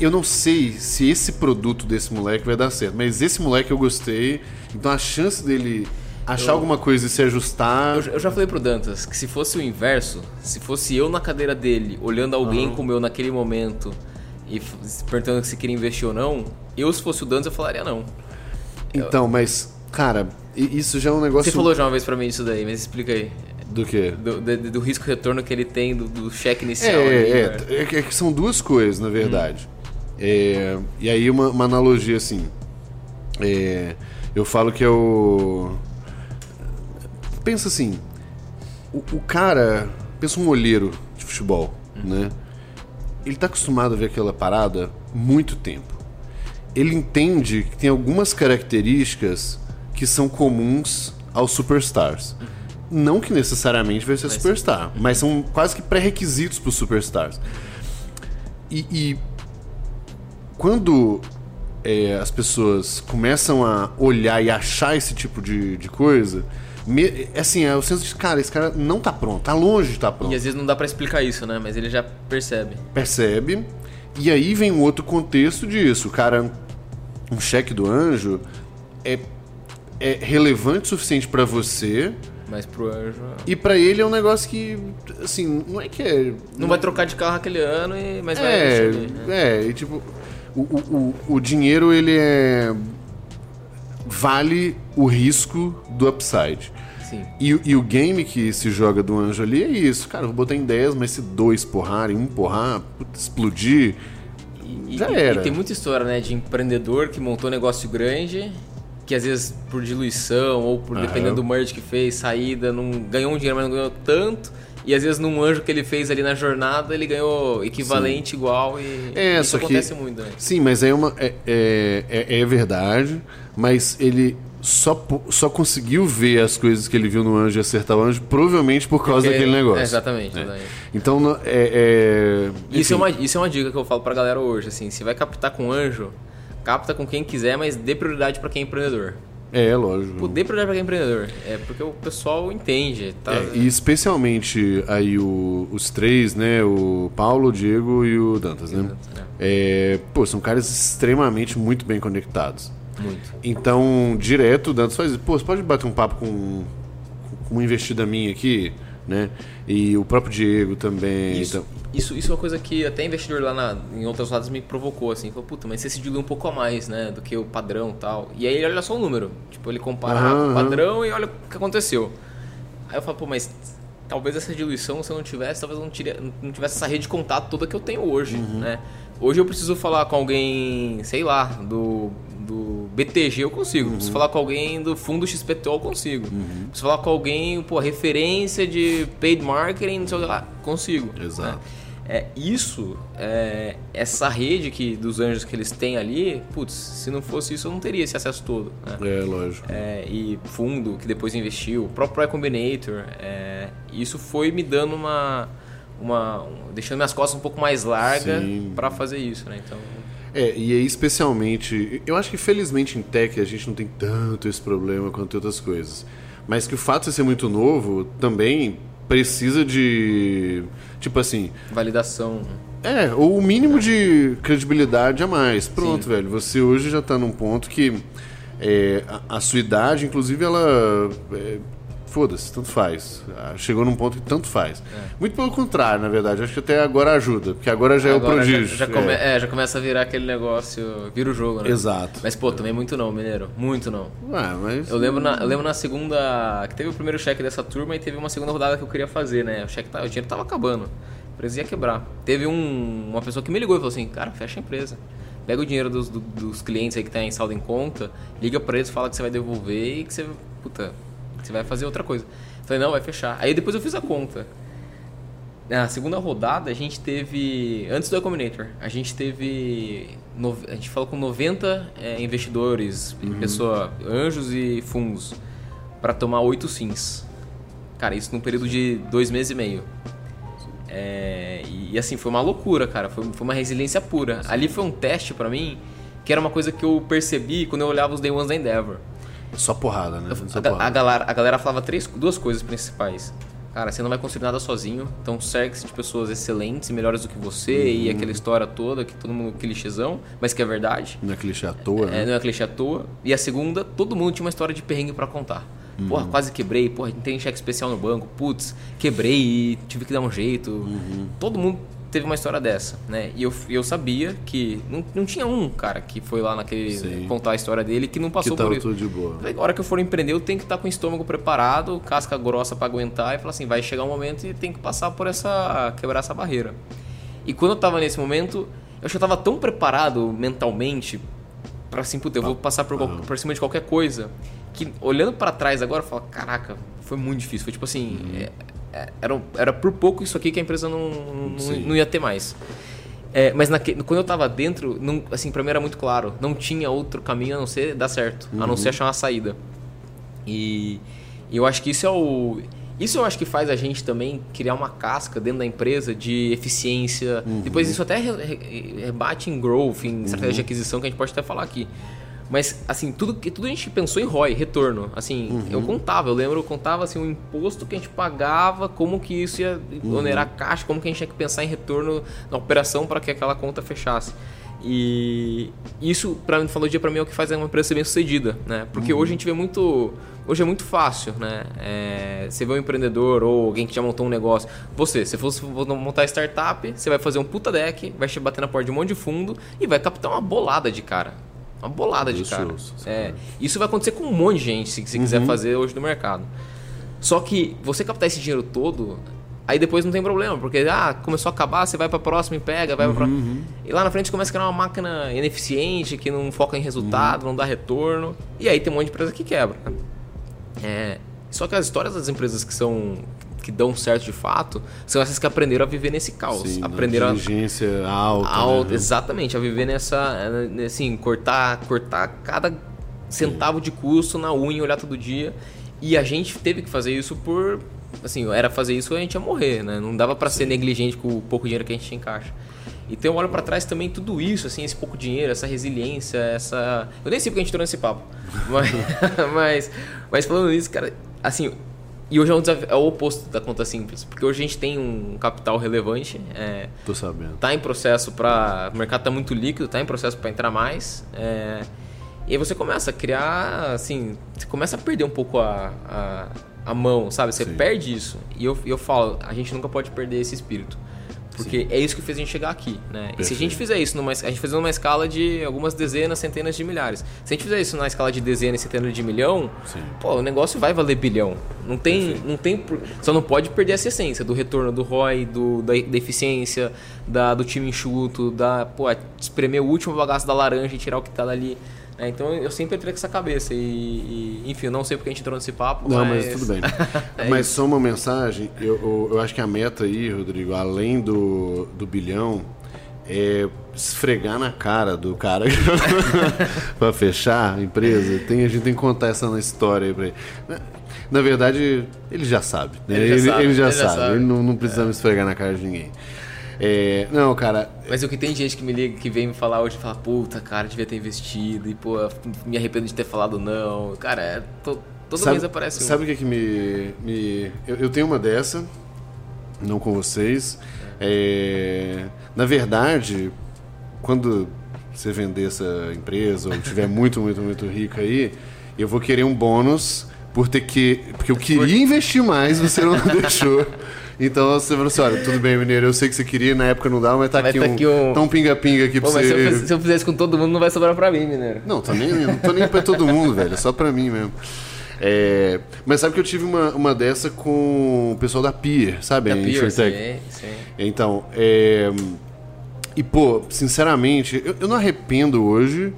eu não sei se esse produto desse moleque vai dar certo, mas esse moleque eu gostei, então a chance dele achar eu, alguma coisa e se ajustar. Eu, eu, já falei pro Dantas que se fosse o inverso, se fosse eu na cadeira dele, olhando alguém uhum. como eu naquele momento e perguntando se queria investir ou não, eu se fosse o Dantas eu falaria não. Então, eu... mas, cara, isso já é um negócio. Você falou já uma vez pra mim isso daí, mas explica aí. Do quê? Do, do, do risco retorno que ele tem do, do cheque inicial. É, é, né? é, é, que são duas coisas, na verdade. Hum. É, e aí uma, uma analogia assim. É, eu falo que é o pensa assim, o, o cara, pensa um olheiro de futebol, uhum. né? Ele tá acostumado a ver aquela parada muito tempo. Ele entende que tem algumas características que são comuns aos superstars. Uhum. Não que necessariamente vai ser vai superstar, ser. mas são quase que pré-requisitos para os superstars. E, e quando é, as pessoas começam a olhar e achar esse tipo de, de coisa, me, assim, é o senso de, cara, esse cara não tá pronto, tá longe de estar tá pronto. E às vezes não dá para explicar isso, né? Mas ele já percebe. Percebe. E aí vem um outro contexto disso. O cara, um cheque do anjo é, é relevante o suficiente para você. Mas pro anjo. E para ele é um negócio que, assim, não é que é. Não, não vai trocar de carro aquele ano, e, mas é, vai. Investir, né? É, e tipo, o, o, o dinheiro ele é vale o risco do upside. Sim. E, e, o game que se joga do anjo ali é isso. Cara, vou botar em 10, mas se dois porrarem, um porrar, explodir, e, já era. E tem muita história, né, de empreendedor que montou negócio grande, que às vezes por diluição ou por dependendo do merge que fez, saída, não ganhou um dinheiro, mas não ganhou tanto. E às vezes num anjo que ele fez ali na jornada, ele ganhou equivalente sim. igual e é, isso acontece que, muito, né? Sim, mas é uma é, é, é, é verdade, mas ele só, só conseguiu ver as coisas que ele viu no anjo e acertar o anjo, provavelmente por causa Porque, daquele negócio. É, exatamente. É. Então, é, é isso, é uma, isso é uma dica que eu falo pra galera hoje. Assim, se vai captar com anjo, capta com quem quiser, mas dê prioridade para quem é empreendedor. É, lógico. Poder projetar para empreendedor. É porque o pessoal entende. Tá? É, e especialmente aí o, os três, né? O Paulo, o Diego e o Dantas, né? É. é, pô, são caras extremamente muito bem conectados. Muito. Então, direto, o Dantas faz. Pô, você pode bater um papo com, com uma investida minha aqui? Né? E o próprio Diego também. Isso, então... isso, isso é uma coisa que até investidor lá na, em outras lados me provocou, assim. Falou, puta, mas você se dilui um pouco a mais, né? Do que o padrão e tal. E aí ele olha só o número. Tipo, ele compara uhum, o padrão e olha o que aconteceu. Aí eu falo, pô, mas talvez essa diluição, se eu não tivesse, talvez eu não, tire, não tivesse essa rede de contato toda que eu tenho hoje, uhum. né? Hoje eu preciso falar com alguém, sei lá, do do BTG eu consigo. Uhum. Se falar com alguém do fundo XPTO eu consigo. Uhum. Se falar com alguém, pô, referência de paid marketing, não sei lá, consigo. Exato. Né? É, isso, é, essa rede que, dos anjos que eles têm ali, putz, se não fosse isso eu não teria esse acesso todo. Né? É, lógico. É, e fundo que depois investiu, o próprio Combinator, é, isso foi me dando uma, uma, deixando minhas costas um pouco mais largas para fazer isso, né? Então é, e aí especialmente, eu acho que felizmente em tech a gente não tem tanto esse problema quanto outras coisas. Mas que o fato de ser muito novo também precisa de, tipo assim... Validação. É, ou o mínimo de credibilidade a mais. Pronto, Sim. velho, você hoje já está num ponto que é, a, a, sua idade, inclusive, ela... É, foda-se, tanto faz. Ah, chegou num ponto que tanto faz. É. Muito pelo contrário, na verdade. Acho que até agora ajuda, porque agora já agora é o prodígio. Já, já, come, é. é. já começa a virar aquele negócio, vira o jogo, né? Exato. Mas, pô, também muito não, Mineiro. Muito não. Ué, mas... Eu lembro, na, eu lembro na segunda... Que teve o primeiro cheque dessa turma e teve uma segunda rodada que eu queria fazer, né? O, cheque, o dinheiro tava acabando. A empresa ia quebrar. Teve um, uma pessoa que me ligou e falou assim, cara, fecha a empresa pega o dinheiro dos, dos clientes aí que tá em saldo em conta, liga para eles, fala que você vai devolver e que você, puta, você vai fazer outra coisa. Falei, não, vai fechar. Aí depois eu fiz a conta. Na segunda rodada, a gente teve. Antes do Combinator, a gente teve. A gente falou com 90 é, investidores, uhum. pessoa, anjos e fundos, para tomar 8 sims. Cara, isso num período de dois meses e meio. É, e, assim, foi uma loucura, cara. Foi, foi uma resiliência pura. Ali foi um teste para mim, que era uma coisa que eu percebi quando eu olhava os Day Ones da Endeavor. Só porrada, né? Só a, porrada. a, galera, a galera falava três, duas coisas principais. Cara, você não vai construir nada sozinho, então cerque-se de pessoas excelentes e melhores do que você uhum. e aquela história toda que todo mundo clichêzão, mas que é verdade. Não é clichê à toa, é, né? Não é clichê à toa. E a segunda, todo mundo tinha uma história de perrengue para contar. Uhum. Porra, quase quebrei, porra, tem cheque especial no banco, putz, quebrei e tive que dar um jeito. Uhum. Todo mundo teve uma história dessa, né? E eu, eu sabia que não, não tinha um cara que foi lá naquele Sim. contar a história dele que não passou que por isso. De boa. A hora que eu for empreender, eu tenho que estar com o estômago preparado, casca grossa para aguentar e falar assim, vai chegar um momento e tem que passar por essa quebrar essa barreira. E quando eu tava nesse momento, eu já tava tão preparado mentalmente para assim, puta, eu vou passar por, ah. por cima de qualquer coisa, que olhando para trás agora, eu falo, caraca, foi muito difícil. Foi tipo assim, uhum. é, era, era por pouco isso aqui que a empresa não, não, não ia ter mais. É, mas naque, quando eu estava dentro, não, assim, para mim era muito claro, não tinha outro caminho a não ser dar certo, uhum. a não ser uhum. achar uma saída. E, e eu acho que isso é o isso eu acho que faz a gente também criar uma casca dentro da empresa de eficiência. Uhum. Depois isso até rebate em growth, em estratégia uhum. de aquisição, que a gente pode até falar aqui. Mas, assim, tudo que tudo a gente pensou em ROI, retorno. Assim, uhum. eu contava, eu lembro, eu contava assim, o imposto que a gente pagava, como que isso ia uhum. onerar a caixa, como que a gente tinha que pensar em retorno na operação para que aquela conta fechasse. E isso, para falou dia para mim, é o que faz uma empresa ser bem sucedida, né? Porque uhum. hoje a gente vê muito. Hoje é muito fácil, né? É, você vê um empreendedor ou alguém que já montou um negócio. Você, se fosse montar startup, você vai fazer um puta deck, vai bater na porta de um monte de fundo e vai captar uma bolada de cara. Uma bolada de cara. É, isso vai acontecer com um monte de gente, se, se uhum. quiser fazer hoje no mercado. Só que você captar esse dinheiro todo, aí depois não tem problema, porque ah, começou a acabar, você vai para próxima e pega, vai uhum, pra... uhum. E lá na frente começa a criar uma máquina ineficiente, que não foca em resultado, uhum. não dá retorno. E aí tem um monte de empresa que quebra. É, só que as histórias das empresas que são que dão certo de fato são essas que aprenderam a viver nesse caos. Sim, aprenderam inteligência a... alta. alta né? Exatamente, a viver nessa. Assim, cortar, cortar cada centavo Sim. de custo na unha olhar todo dia. E a gente teve que fazer isso por. Assim, era fazer isso a gente ia morrer, né? Não dava para ser negligente com o pouco dinheiro que a gente tinha em caixa. Então eu olho para trás também tudo isso, assim, esse pouco dinheiro, essa resiliência, essa. Eu nem sei porque a gente entrou nesse papo. Mas, mas, mas falando nisso, cara, assim, e hoje é, um desafio, é o oposto da conta simples, porque hoje a gente tem um capital relevante. É, Tô sabendo. Tá em processo para. O mercado tá muito líquido, tá em processo para entrar mais. É, e aí você começa a criar, assim, você começa a perder um pouco a, a, a mão, sabe? Você Sim. perde isso. E eu, eu falo, a gente nunca pode perder esse espírito. Porque Sim. é isso que fez a gente chegar aqui, né? Perfeito. E se a gente fizer isso numa, a gente fizer numa escala de algumas dezenas, centenas de milhares. Se a gente fizer isso na escala de dezenas, centenas de milhão, Sim. pô, o negócio vai valer bilhão. Não tem, não tem, só não pode perder essa essência do retorno do ROI, do, da, da eficiência, da, do time enxuto, da, pô, espremer o último bagaço da laranja e tirar o que tá dali. É, então eu sempre entrei com essa cabeça e, e, enfim, eu não sei porque a gente entrou nesse papo. Não, mas, mas tudo bem. é mas isso. só uma mensagem, eu, eu, eu, acho que a meta aí, Rodrigo, além do, do bilhão, é esfregar na cara do cara para fechar a empresa. Tem, a gente tem que contar essa história aí pra ele. Na verdade, ele já sabe. Né? Ele, já ele, sabe, ele já ele sabe. sabe. Ele não, não precisa é. esfregar na cara de ninguém. É, não, cara. Mas o que tem gente que me liga, que vem me falar hoje, fala, puta, cara, devia ter investido, e pô, me arrependo de ter falado não. Cara, é, to, toda sabe, vez aparece um. Sabe o que, que me. me eu, eu, tenho uma dessa, não com vocês. É, na verdade, quando você vender essa empresa, ou tiver muito, muito, muito rico aí, eu vou querer um bônus por ter que. Porque eu queria investir mais, você não deixou. Então você falou assim: olha, tudo bem, Mineiro, eu sei que você queria, na época não dá, mas tá, aqui, tá um, aqui um. Tá um pinga-pinga aqui Pô, pra você. Se eu, se eu fizesse com todo mundo, não vai sobrar pra mim, Mineiro. Não, tô nem, não tô nem pra todo mundo, velho. É só pra mim mesmo. É, mas sabe que eu tive uma, uma dessa com o pessoal da Pier, sabe? Da Pier, sim, sim. Então, é, e pô, sinceramente, eu, eu não arrependo hoje,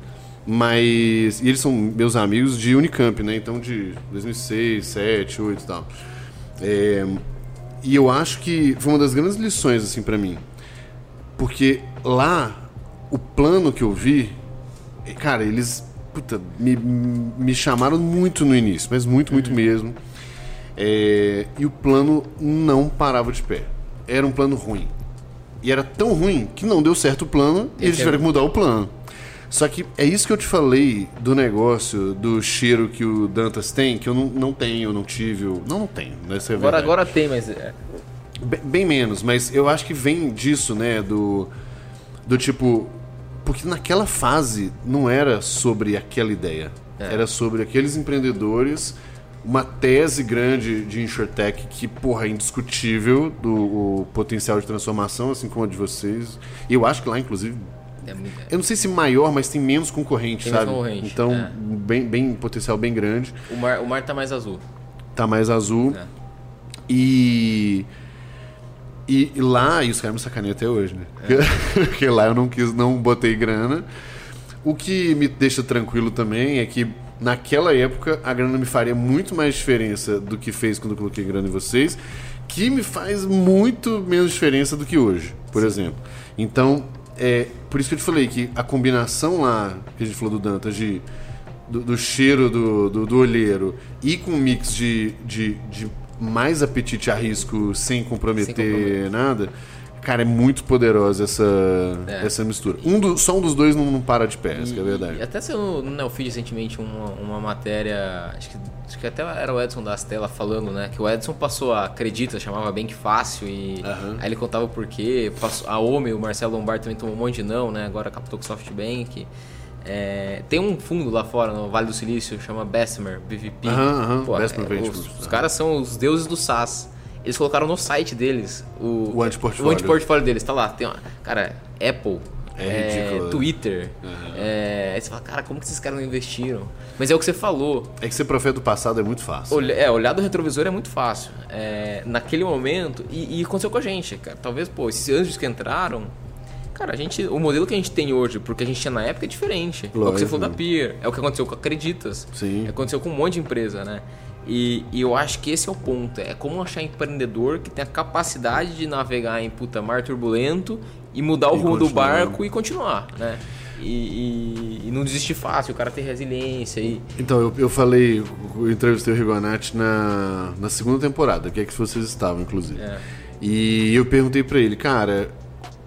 mas. E eles são meus amigos de Unicamp, né? Então de 2006, 2007, 2008 e tal. É, e eu acho que foi uma das grandes lições, assim, para mim. Porque lá, o plano que eu vi, cara, eles puta, me, me chamaram muito no início, mas muito, muito uhum. mesmo. É, e o plano não parava de pé. Era um plano ruim. E era tão ruim que não deu certo o plano e, e eles tiveram que mudar o plano. Só que é isso que eu te falei do negócio, do cheiro que o Dantas tem, que eu não, não tenho, não tive. Não, não tenho. Né? É agora, agora tem, mas. É. Bem, bem, menos, mas eu acho que vem disso, né? Do, do tipo. Porque naquela fase não era sobre aquela ideia. É. Era sobre aqueles empreendedores, uma tese grande de InsurTech que, porra, é indiscutível do potencial de transformação, assim como a de vocês. E eu acho que lá, inclusive, é muito... Eu não sei se maior, mas tem menos concorrente, tem sabe? Menos concorrente. Então, é. bem, bem potencial bem grande. O mar, o mar tá mais azul. Tá mais azul. É. E, e, e lá, e os caras me sacaneiam até hoje, né? É. Porque lá eu não quis, não botei grana. O que me deixa tranquilo também é que naquela época a grana me faria muito mais diferença do que fez quando eu coloquei grana em vocês, que me faz muito menos diferença do que hoje, por Sim. exemplo. Então, é, por isso que eu te falei que a combinação lá, que a gente falou do Dantas, de, do, do cheiro do, do, do, olheiro e com um mix de, de, de mais apetite a risco sem comprometer, sem comprometer. nada, Cara, é muito poderosa essa, é. essa mistura. Um do, só um dos dois não, não para de pé, isso é verdade. E até saiu no, no Neofeed recentemente uma, uma matéria, acho que, acho que até era o Edson da Stella falando, né? Que o Edson passou a Acredita, chamava Bem Que Fácil, e uhum. aí ele contava o porquê. Passou, a OME, o Marcelo Lombardi também tomou um monte de não, né? Agora captou com o SoftBank. É, tem um fundo lá fora, no Vale do Silício, chama Bessemer, BVP. Uhum, uhum. Pô, Bessemer é, os, os caras são os deuses do SaaS. Eles colocaram no site deles o, o antiportfólio. O antiportfólio deles, tá lá. Tem uma, cara, Apple, é, é Twitter. Uhum. É, aí você fala, cara, como que esses caras não investiram? Mas é o que você falou. É que ser profeta do passado é muito fácil. Olha, é, olhar do retrovisor é muito fácil. É, naquele momento, e, e, aconteceu com a gente, cara. Talvez, pô, esses anjos que entraram. Cara, a gente, o modelo que a gente tem hoje, porque a gente tinha na época, é diferente. Lógico. É o que você falou da Peer, é o que aconteceu com a Acreditas. Sim. É aconteceu com um monte de empresa, né? E, e, eu acho que esse é o ponto. É como achar empreendedor que tem a capacidade de navegar em puta mar turbulento e mudar o e rumo do barco e continuar, né? E, e, e, não desistir fácil, o cara ter resiliência. E... Então, eu, eu falei, eu entrevistei o Rigonati na, na segunda temporada, que é que vocês estavam, inclusive. É. E eu perguntei para ele, cara,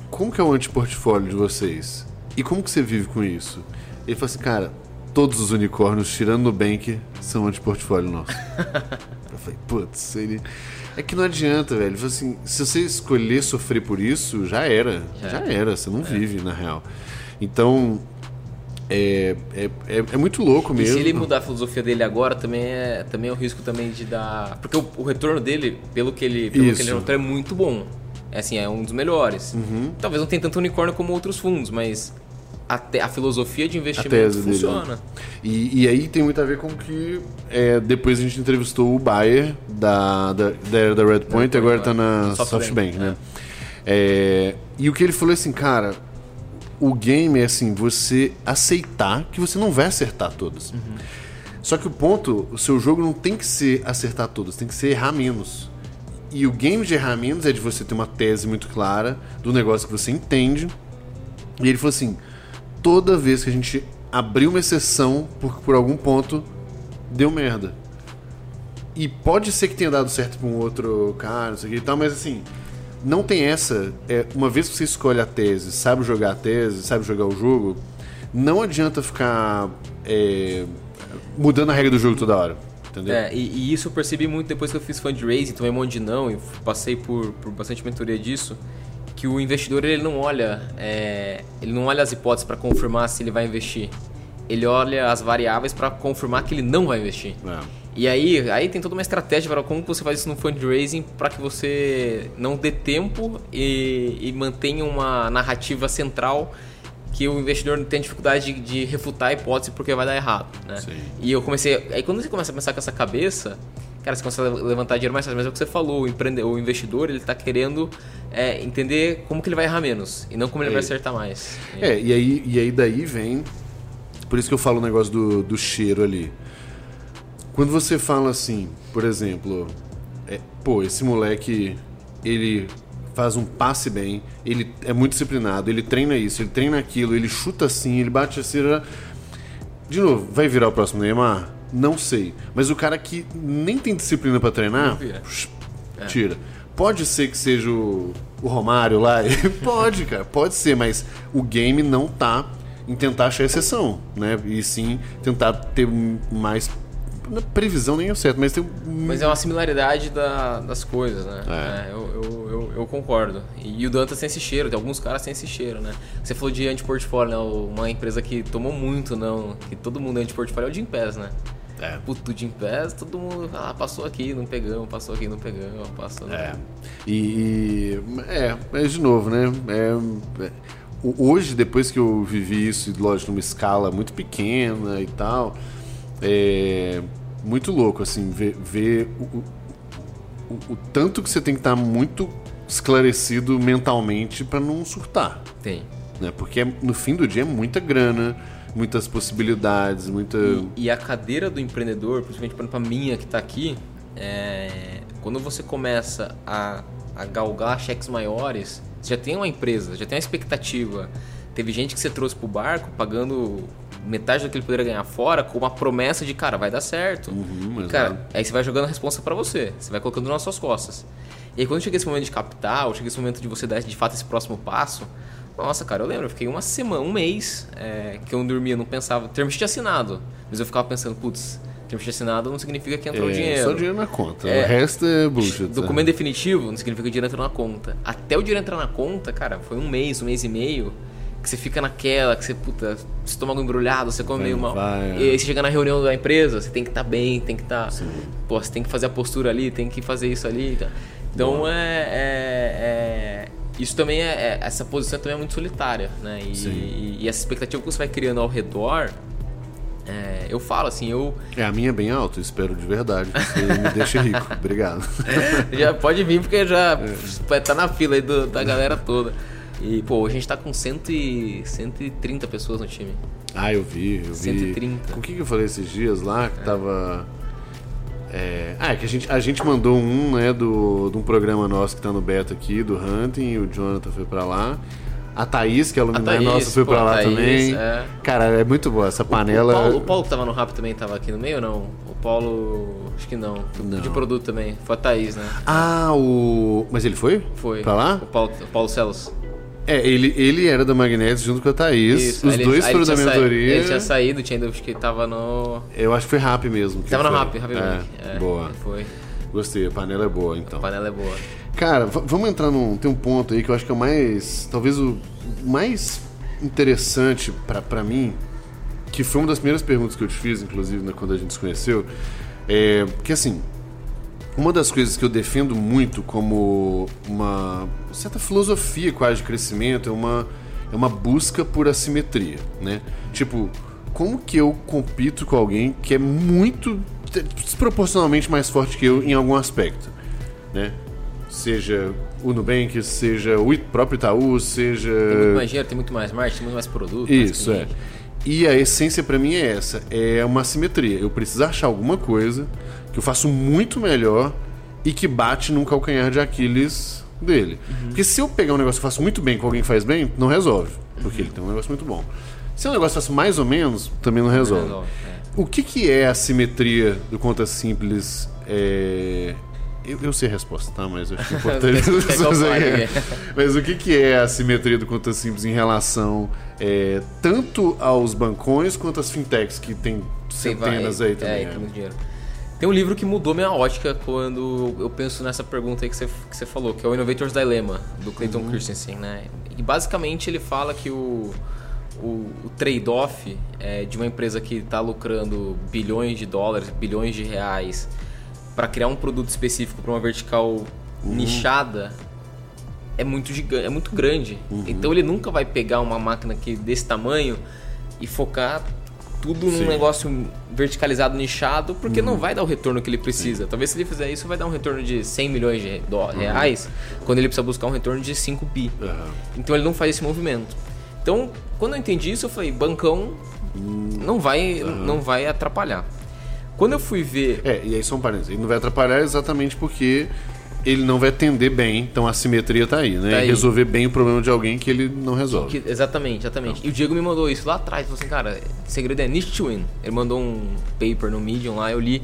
como que é o antiportfólio de vocês? E como que você vive com isso? Ele falou assim, cara, todos os unicórnios, tirando no Bank, são antiportfólio nosso. eu falei, putz, ele... É que não adianta, velho. Assim, se você escolher sofrer por isso, já era. Já, já era, você não é. vive, na real. Então, é, é, é, é, muito louco mesmo. E se ele mudar a filosofia dele agora, também é, também é o risco também de dar. Porque o, o retorno dele, pelo que ele, pelo que ele é muito bom. É assim, é um dos melhores. Uhum. Talvez não tenha tanto unicórnio como outros fundos, mas a, te, a filosofia de investimento funciona. Dele. E, e, aí tem muito a ver com que é, depois a gente entrevistou o Bayer da, da, da, da Red Point, agora está na SoftBank, SoftBank né? É. é, e o que ele falou é assim, cara, o game é assim, você aceitar que você não vai acertar todas. Uhum. Só que o ponto, o seu jogo não tem que ser acertar todas, tem que ser errar menos. E o game de errar menos é de você ter uma tese muito clara do negócio que você entende. E ele falou assim: toda vez que a gente abriu uma exceção por, por algum ponto, deu merda. E pode ser que tenha dado certo pra um outro cara, não sei o que e tal, mas assim, não tem essa. É, uma vez que você escolhe a tese, sabe jogar a tese, sabe jogar o jogo, não adianta ficar é, mudando a regra do jogo toda hora. Entendeu? É, e, e, isso eu percebi muito depois que eu fiz fundraising, tomei um monte de não e passei por, por bastante mentoria disso, que o investidor ele não olha, é, ele não olha as hipóteses para confirmar se ele vai investir. Ele olha as variáveis para confirmar que ele não vai investir. É. E aí, aí tem toda uma estratégia para como você faz isso no fundraising para que você não dê tempo e, e, mantenha uma narrativa central que o investidor tem dificuldade de, de refutar a hipótese porque vai dar errado, né? Sim. E eu comecei, aí quando você começa a pensar com essa cabeça, cara, você a levantar dinheiro mais fácil, mas é o que você falou, o, empreendedor, o investidor, ele está querendo é, entender como que ele vai errar menos e não como ele é. vai acertar mais. É, e aí, e aí daí vem, por isso que eu falo o negócio do, do cheiro ali quando você fala assim, por exemplo, é, pô, esse moleque, ele faz um passe bem, ele é muito disciplinado, ele treina isso, ele treina aquilo, ele chuta assim, ele bate assim. De novo, vai virar o próximo Neymar? Não sei. Mas o cara que nem tem disciplina para treinar, é. tira. Pode ser que seja o, o Romário lá? pode, cara, pode ser, mas o game não tá em tentar achar exceção, né? E sim tentar ter mais na previsão nem é certo, mas tem. Mas é uma similaridade da, das coisas, né? É. É, eu, eu, eu, eu, concordo. E, o Dantas tem esse cheiro, tem alguns caras sem esse cheiro, né? Você falou de antiportfólio, né? Uma empresa que tomou muito, não, que todo mundo é antiportfólio é o Gimpass, né? É. Puto, o Gimpass, todo mundo ah, passou aqui, não pegamos, passou aqui, não pegamos, passou. É. E, e, é, mas de novo, né? É, é, hoje, depois que eu vivi isso, lógico, numa escala muito pequena e tal, é muito louco, assim, ver, ver o, o, o, tanto que você tem que estar muito esclarecido mentalmente para não surtar. Tem. Né? Porque no fim do dia é muita grana, muitas possibilidades, muita. E, e a cadeira do empreendedor, principalmente para a minha que está aqui, é... quando você começa a, a galgar cheques maiores, você já tem uma empresa, já tem uma expectativa. Teve gente que você trouxe para o barco pagando metade do que ele poderia ganhar fora com uma promessa de, cara, vai dar certo. Uhum, e, cara, aí você vai jogando a resposta para você, você vai colocando nas suas costas. E aí quando chega esse momento de capital, chega esse momento de você dar de fato esse próximo passo, nossa, cara, eu lembro, eu fiquei uma semana, um mês é, que eu não dormia, não pensava, termo tinha assinado, mas eu ficava pensando, putz, termo tinha assinado não significa que entrou é, dinheiro. Só dinheiro na conta, é, o resto é bullshit. Documento definitivo não significa que o dinheiro entrou na conta. Até o dinheiro entrar na conta, cara, foi um mês, um mês e meio, que você fica naquela, que você, puta, estômago embrulhado, você come meio mal. Vai, é. E aí você chega na reunião da empresa, você tem que estar tá bem, tem que estar. Tá, pô, você tem que fazer a postura ali, tem que fazer isso ali. Tá. Então é, é, é, Isso também é, é, Essa posição também é muito solitária, né? E, e, e essa expectativa que você vai criando ao redor. É, eu falo assim, eu. É, a minha é bem alta, espero de verdade. Você me deixa rico. Obrigado. já pode vir, porque já é. tá na fila aí do, da galera toda. E, pô, a gente tá com cento e, 130 pessoas no time. Ah, eu vi, eu vi. 130. Com o que, que eu falei esses dias lá? Que é. tava. É... Ah, é que a gente, a gente mandou um, né, do, de um programa nosso que tá no beta aqui, do Hunting, o Jonathan foi pra lá. A Thaís, que é Thaís, nossa, foi pô, pra lá Thaís, também. É. Cara, é muito boa essa panela. O, o, Paulo, o Paulo que tava no rap também tava aqui no meio ou não? O Paulo. Acho que não. não. De produto também. Foi a Thaís, né? Ah, o. Mas ele foi? Foi. Pra lá? O Paulo, o Paulo Celos. É, ele, ele era da Magnetis junto com a Thaís. Isso, Os ele- dois foram da mentoria. Ele tinha saído, tinha ainda, acho que tava no. Eu acho que foi Rap mesmo. que Tava no foi. Rap, Rap é. É, Boa. Foi. Gostei, a panela é boa, então. A panela é boa. Cara, vamos entrar num. Tem um ponto aí que eu acho que é o mais. Talvez o mais interessante pra, pra mim, que foi uma das primeiras perguntas que eu te fiz, inclusive, né, quando a gente se conheceu. É. Que assim. Uma das coisas que eu defendo muito como uma certa filosofia quase de crescimento é uma, é uma busca por assimetria, né? Tipo, como que eu compito com alguém que é muito desproporcionalmente mais forte que eu em algum aspecto, né? Seja o Nubank, seja o próprio Itaú, seja... Tem muito mais dinheiro, tem muito mais marketing, tem muito mais produto. mais Isso, é. cliente. E a essência pra mim é essa, é uma simetria. Eu preciso achar alguma coisa que eu faço muito melhor e que bate num calcanhar de Aquiles dele. Uhum. Porque se eu pegar um negócio que eu faço muito bem com alguém que faz bem, não resolve. Porque ele tem um negócio muito bom. Se é um negócio que eu faço mais ou menos, também não resolve. Resolve, é. O que, que é a simetria do Conta Simples? É... Eu, eu sei a resposta, tá? Mas eu acho é importante é? Mas o que, que é a simetria do Conta Simples em relação é, tanto aos bancões quanto às fintechs, que tem centenas aí também? É, é. tem muito dinheiro. Tem um livro que mudou minha ótica quando eu penso nessa pergunta aí que você, que você falou, que é o Innovator's Dilemma, do Clayton Uhum. Christensen, né? E basicamente ele fala que o, o, o trade-off é, de uma empresa que está lucrando bilhões de dólares, bilhões de reais, para criar um produto específico para uma vertical Uhum. nichada, é muito gigante, é muito grande. Uhum. Então ele nunca vai pegar uma máquina que desse tamanho e focar tudo Sim. num negócio verticalizado, nichado, porque Uhum. não vai dar o retorno que ele precisa. Talvez se ele fizer isso, vai dar um retorno de 100 milhões de dó- reais, quando ele precisa buscar um retorno de 5 bi. Aham. Então ele não faz esse movimento. Então, quando eu entendi isso, eu falei, bancão não vai, não vai atrapalhar. Quando eu fui ver É, e aí um parênteses. Ele não vai atrapalhar exatamente porque ele não vai atender bem, então a simetria tá aí, né? Tá aí. Resolver bem o problema de alguém que ele não resolve. Que- exatamente, exatamente. E o Diego me mandou isso lá atrás. Falou assim, cara, o segredo é niche to win. Ele mandou um paper no Medium lá, eu li.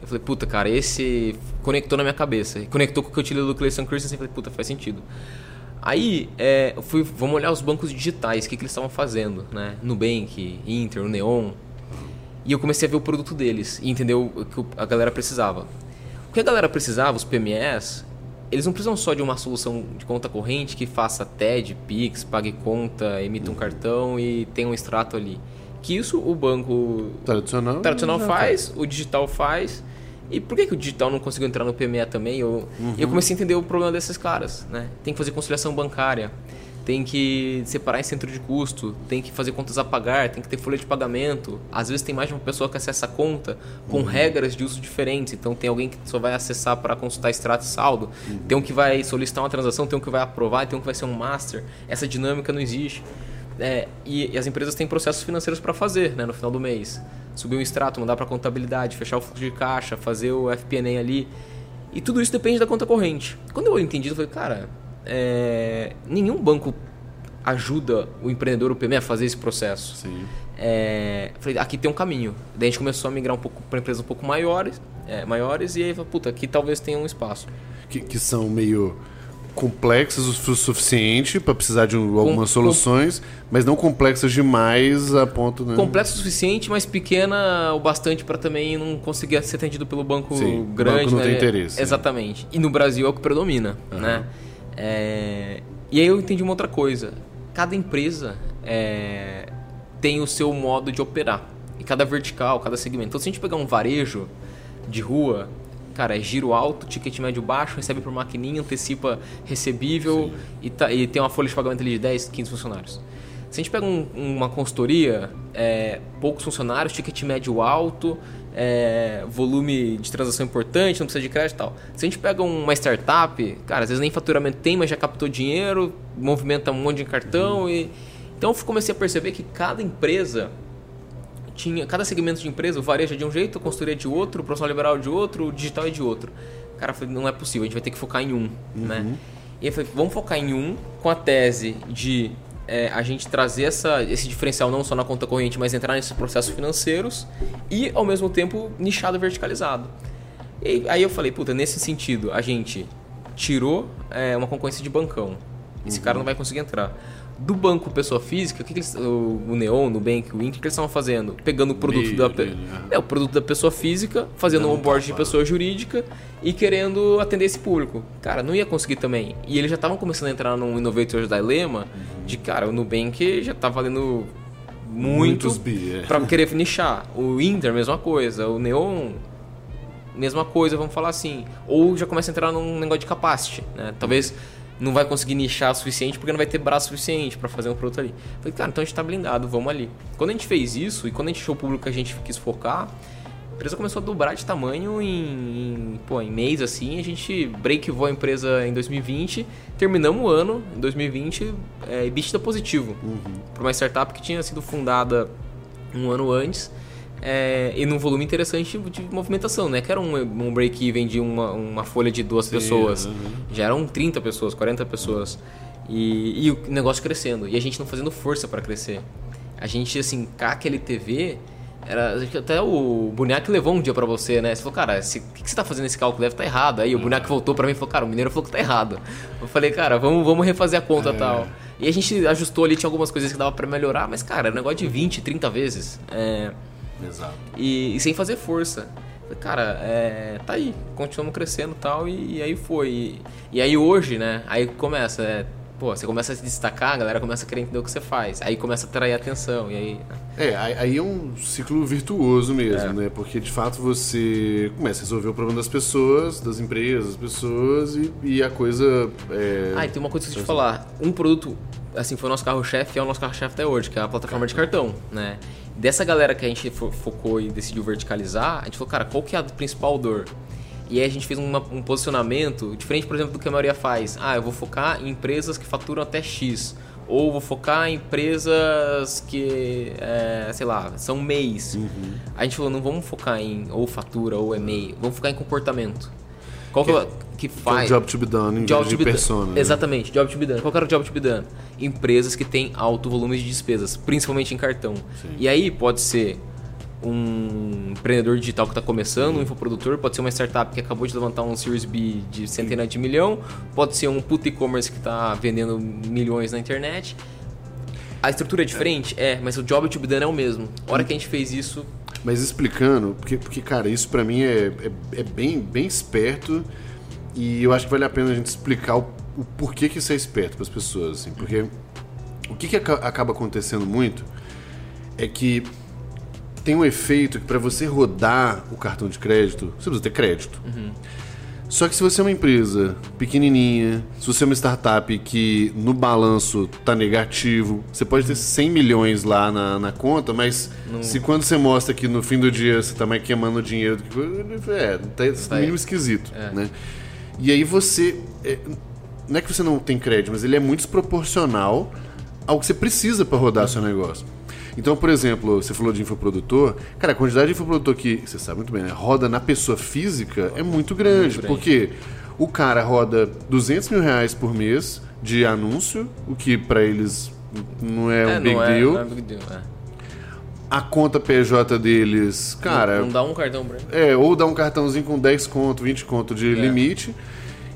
Eu falei, puta, cara, esse conectou na minha cabeça. E Conectou com o que eu tirei do Clayson Christensen. Eu falei, puta, faz sentido. Aí, é, eu fui, vamos olhar os bancos digitais, o que, que eles estavam fazendo, né? Nubank, Inter, o Neon. E eu comecei a ver o produto deles e entender o que a galera precisava. O que a galera precisava, os PMEs, eles não precisam só de uma solução de conta corrente que faça TED, Pix, pague conta, emita um cartão e tenha um extrato ali. Que isso o banco Tradicional? tradicional já faz, o digital faz. E por que, que o digital não conseguiu entrar no PME também? Eu, e eu comecei a entender o problema desses caras. Né? Tem que fazer conciliação bancária, tem que separar em centro de custo, tem que fazer contas a pagar, tem que ter folha de pagamento. Às vezes tem mais de uma pessoa que acessa a conta com regras de uso diferentes. Então tem alguém que só vai acessar para consultar extrato e saldo, tem um que vai solicitar uma transação, tem um que vai aprovar, tem um que vai ser um master. Essa dinâmica não existe. É, e, e as empresas têm processos financeiros para fazer né, no final do mês. Subir um extrato, mandar para contabilidade, fechar o fluxo de caixa, fazer o FP&A ali. E tudo isso depende da conta corrente. Quando eu entendi, eu falei, cara, é, nenhum banco ajuda o empreendedor, o PME, a fazer esse processo. Sim. É, falei, aqui tem um caminho. Daí a gente começou a migrar um pouco para empresas um pouco maiores, é, maiores e aí, puta, aqui talvez tenha um espaço. Que, que são meio complexas o suficiente para precisar de um- algumas com- soluções, mas não complexas demais a ponto, né? Complexo o suficiente, mas pequena o bastante para também não conseguir ser atendido pelo banco Sim, o grande. banco não né? tem interesse, né? Exatamente. E no Brasil é o que predomina, né? É, E aí eu entendi uma outra coisa. Cada empresa é, tem o seu modo de operar. E cada vertical, cada segmento. Então se a gente pegar um varejo de rua, cara, é giro alto, ticket médio baixo, recebe por maquininha, antecipa recebível e, tá- e tem uma folha de pagamento ali de 10, 15 funcionários. Se a gente pega um- uma consultoria, é, poucos funcionários, ticket médio alto, é, volume de transação importante, não precisa de crédito e tal. Se a gente pega uma startup, cara, às vezes nem faturamento tem, mas já captou dinheiro, movimenta um monte de cartão e... Então eu comecei a perceber que cada empresa tinha cada segmento de empresa, o varejo é de um jeito, a consultoria é de outro, o profissional liberal é de outro, o digital é de outro. Cara, eu falei, não é possível, a gente vai ter que focar em um, né? E eu falei, vamos focar em um com a tese de é, a gente trazer essa, esse diferencial não só na conta corrente, mas entrar nesses processos financeiros e ao mesmo tempo nichado verticalizado. E aí eu falei, puta, nesse sentido, a gente tirou é, uma concorrência de bancão Esse cara não vai conseguir entrar. Do banco pessoa física, o que, que eles, o, o Neon, o Nubank, o Inc, o que eles estavam fazendo? Pegando o produto Meio da pe- é o produto da pessoa física, fazendo um onboard de pessoa jurídica e querendo atender esse público. Cara, não ia conseguir também. E eles já estavam começando a entrar num Innovators Dilemma de, cara, o Nubank já tá valendo muito Muitos é. pra querer nichar. O Inter, mesma coisa. O Neon, mesma coisa, vamos falar assim. Ou já começa a entrar num negócio de capacity, né? Talvez não vai conseguir nichar o suficiente porque não vai ter braço suficiente pra fazer um produto ali. Falei, cara, então a gente tá blindado, vamos ali. Quando a gente fez isso e quando a gente achou o público que a gente quis focar, a empresa começou a dobrar de tamanho em, em, pô, em mês assim. A gente breakvou a empresa em 2020, terminamos o ano em 2020 é, EBITDA positivo para uma startup que tinha sido fundada um ano antes é, e num volume interessante de movimentação, né? Que era um, um break-even de uma, uma folha de duas pessoas. uhum. Já eram 30 pessoas, 40 pessoas. E, e o negócio crescendo. E a gente não fazendo força para crescer. A gente, assim, CAC LTV... Era, até o Boneco levou um dia pra você, né? Você falou, cara, o que, que você tá fazendo esse cálculo? Deve estar errado. Aí o Boneco voltou pra mim e falou, cara, o Mineiro falou que tá errado. Eu falei, cara, vamos, vamos refazer a conta e tal. E a gente ajustou ali, tinha algumas coisas que dava pra melhorar, mas, cara, era um negócio de 20, 30 vezes. É, Exato. e, e sem fazer força. Falei, Cara, é, tá aí, continuamos crescendo e tal, e, e aí foi. E, e aí hoje, né, aí começa, é, pô, você começa a se destacar, a galera começa a querer entender o que você faz, aí começa a atrair atenção, e aí... É, aí aí é um ciclo virtuoso mesmo, É. né? Porque de fato você começa a resolver o problema das pessoas, das empresas, das pessoas e, e a coisa. É... Ah, e tem uma coisa que eu te falar, um produto, assim, foi o nosso carro-chefe, é o nosso carro-chefe até hoje, que é a plataforma de cartão, né? Dessa galera que a gente fo- focou e decidiu verticalizar, a gente falou, cara, qual que é a principal dor? E aí a gente fez uma- um posicionamento diferente, por exemplo, do que a maioria faz. Ah, eu vou focar em empresas que faturam até X. Ou vou focar em empresas que, é, sei lá, são MEIs. A gente falou, não vamos focar em ou fatura ou é MEI, vamos focar em comportamento. Qual que, é, que que é o faz... job to be done em Job to de be done. persona. né? Exatamente, job to be done. Qual que era o job to be done? Empresas que têm alto volume de despesas, principalmente em cartão. E aí pode ser um empreendedor digital que está começando, um infoprodutor, pode ser uma startup que acabou de levantar um Series B de centenas de milhão, pode ser um puto e-commerce que está vendendo milhões na internet. A estrutura é diferente? É, mas o job to be done é o mesmo. A hora que a gente fez isso, Mas explicando, porque, porque cara, isso pra mim é, é, é bem, bem esperto e eu acho que vale a pena a gente explicar o, o porquê que isso é esperto pras pessoas, assim, porque o que, que aca- acaba acontecendo muito é que tem um efeito que pra você rodar o cartão de crédito, você precisa ter crédito. Só que se você é uma empresa pequenininha, se você é uma startup que no balanço tá negativo, você pode ter 100 milhões lá na, na conta, mas se quando você mostra que no fim do dia você tá mais queimando dinheiro. É, tá Vai. mínimo esquisito, É. né? E aí você. é, não é que você não tem crédito, mas ele é muito desproporcional ao que você precisa para rodar seu negócio. Então, por exemplo, você falou de infoprodutor. Cara, a quantidade de infoprodutor que, você sabe muito bem, né? Roda na pessoa física é muito grande. grande. Porque o cara roda 200 mil reais por mês de anúncio, o que para eles não é, um é, big não, é, deal. não é big deal. é. A conta PJ deles, cara, não, não dá um cartão pra ele. é, ou dá um cartãozinho com 10 conto, 20 conto de É. limite.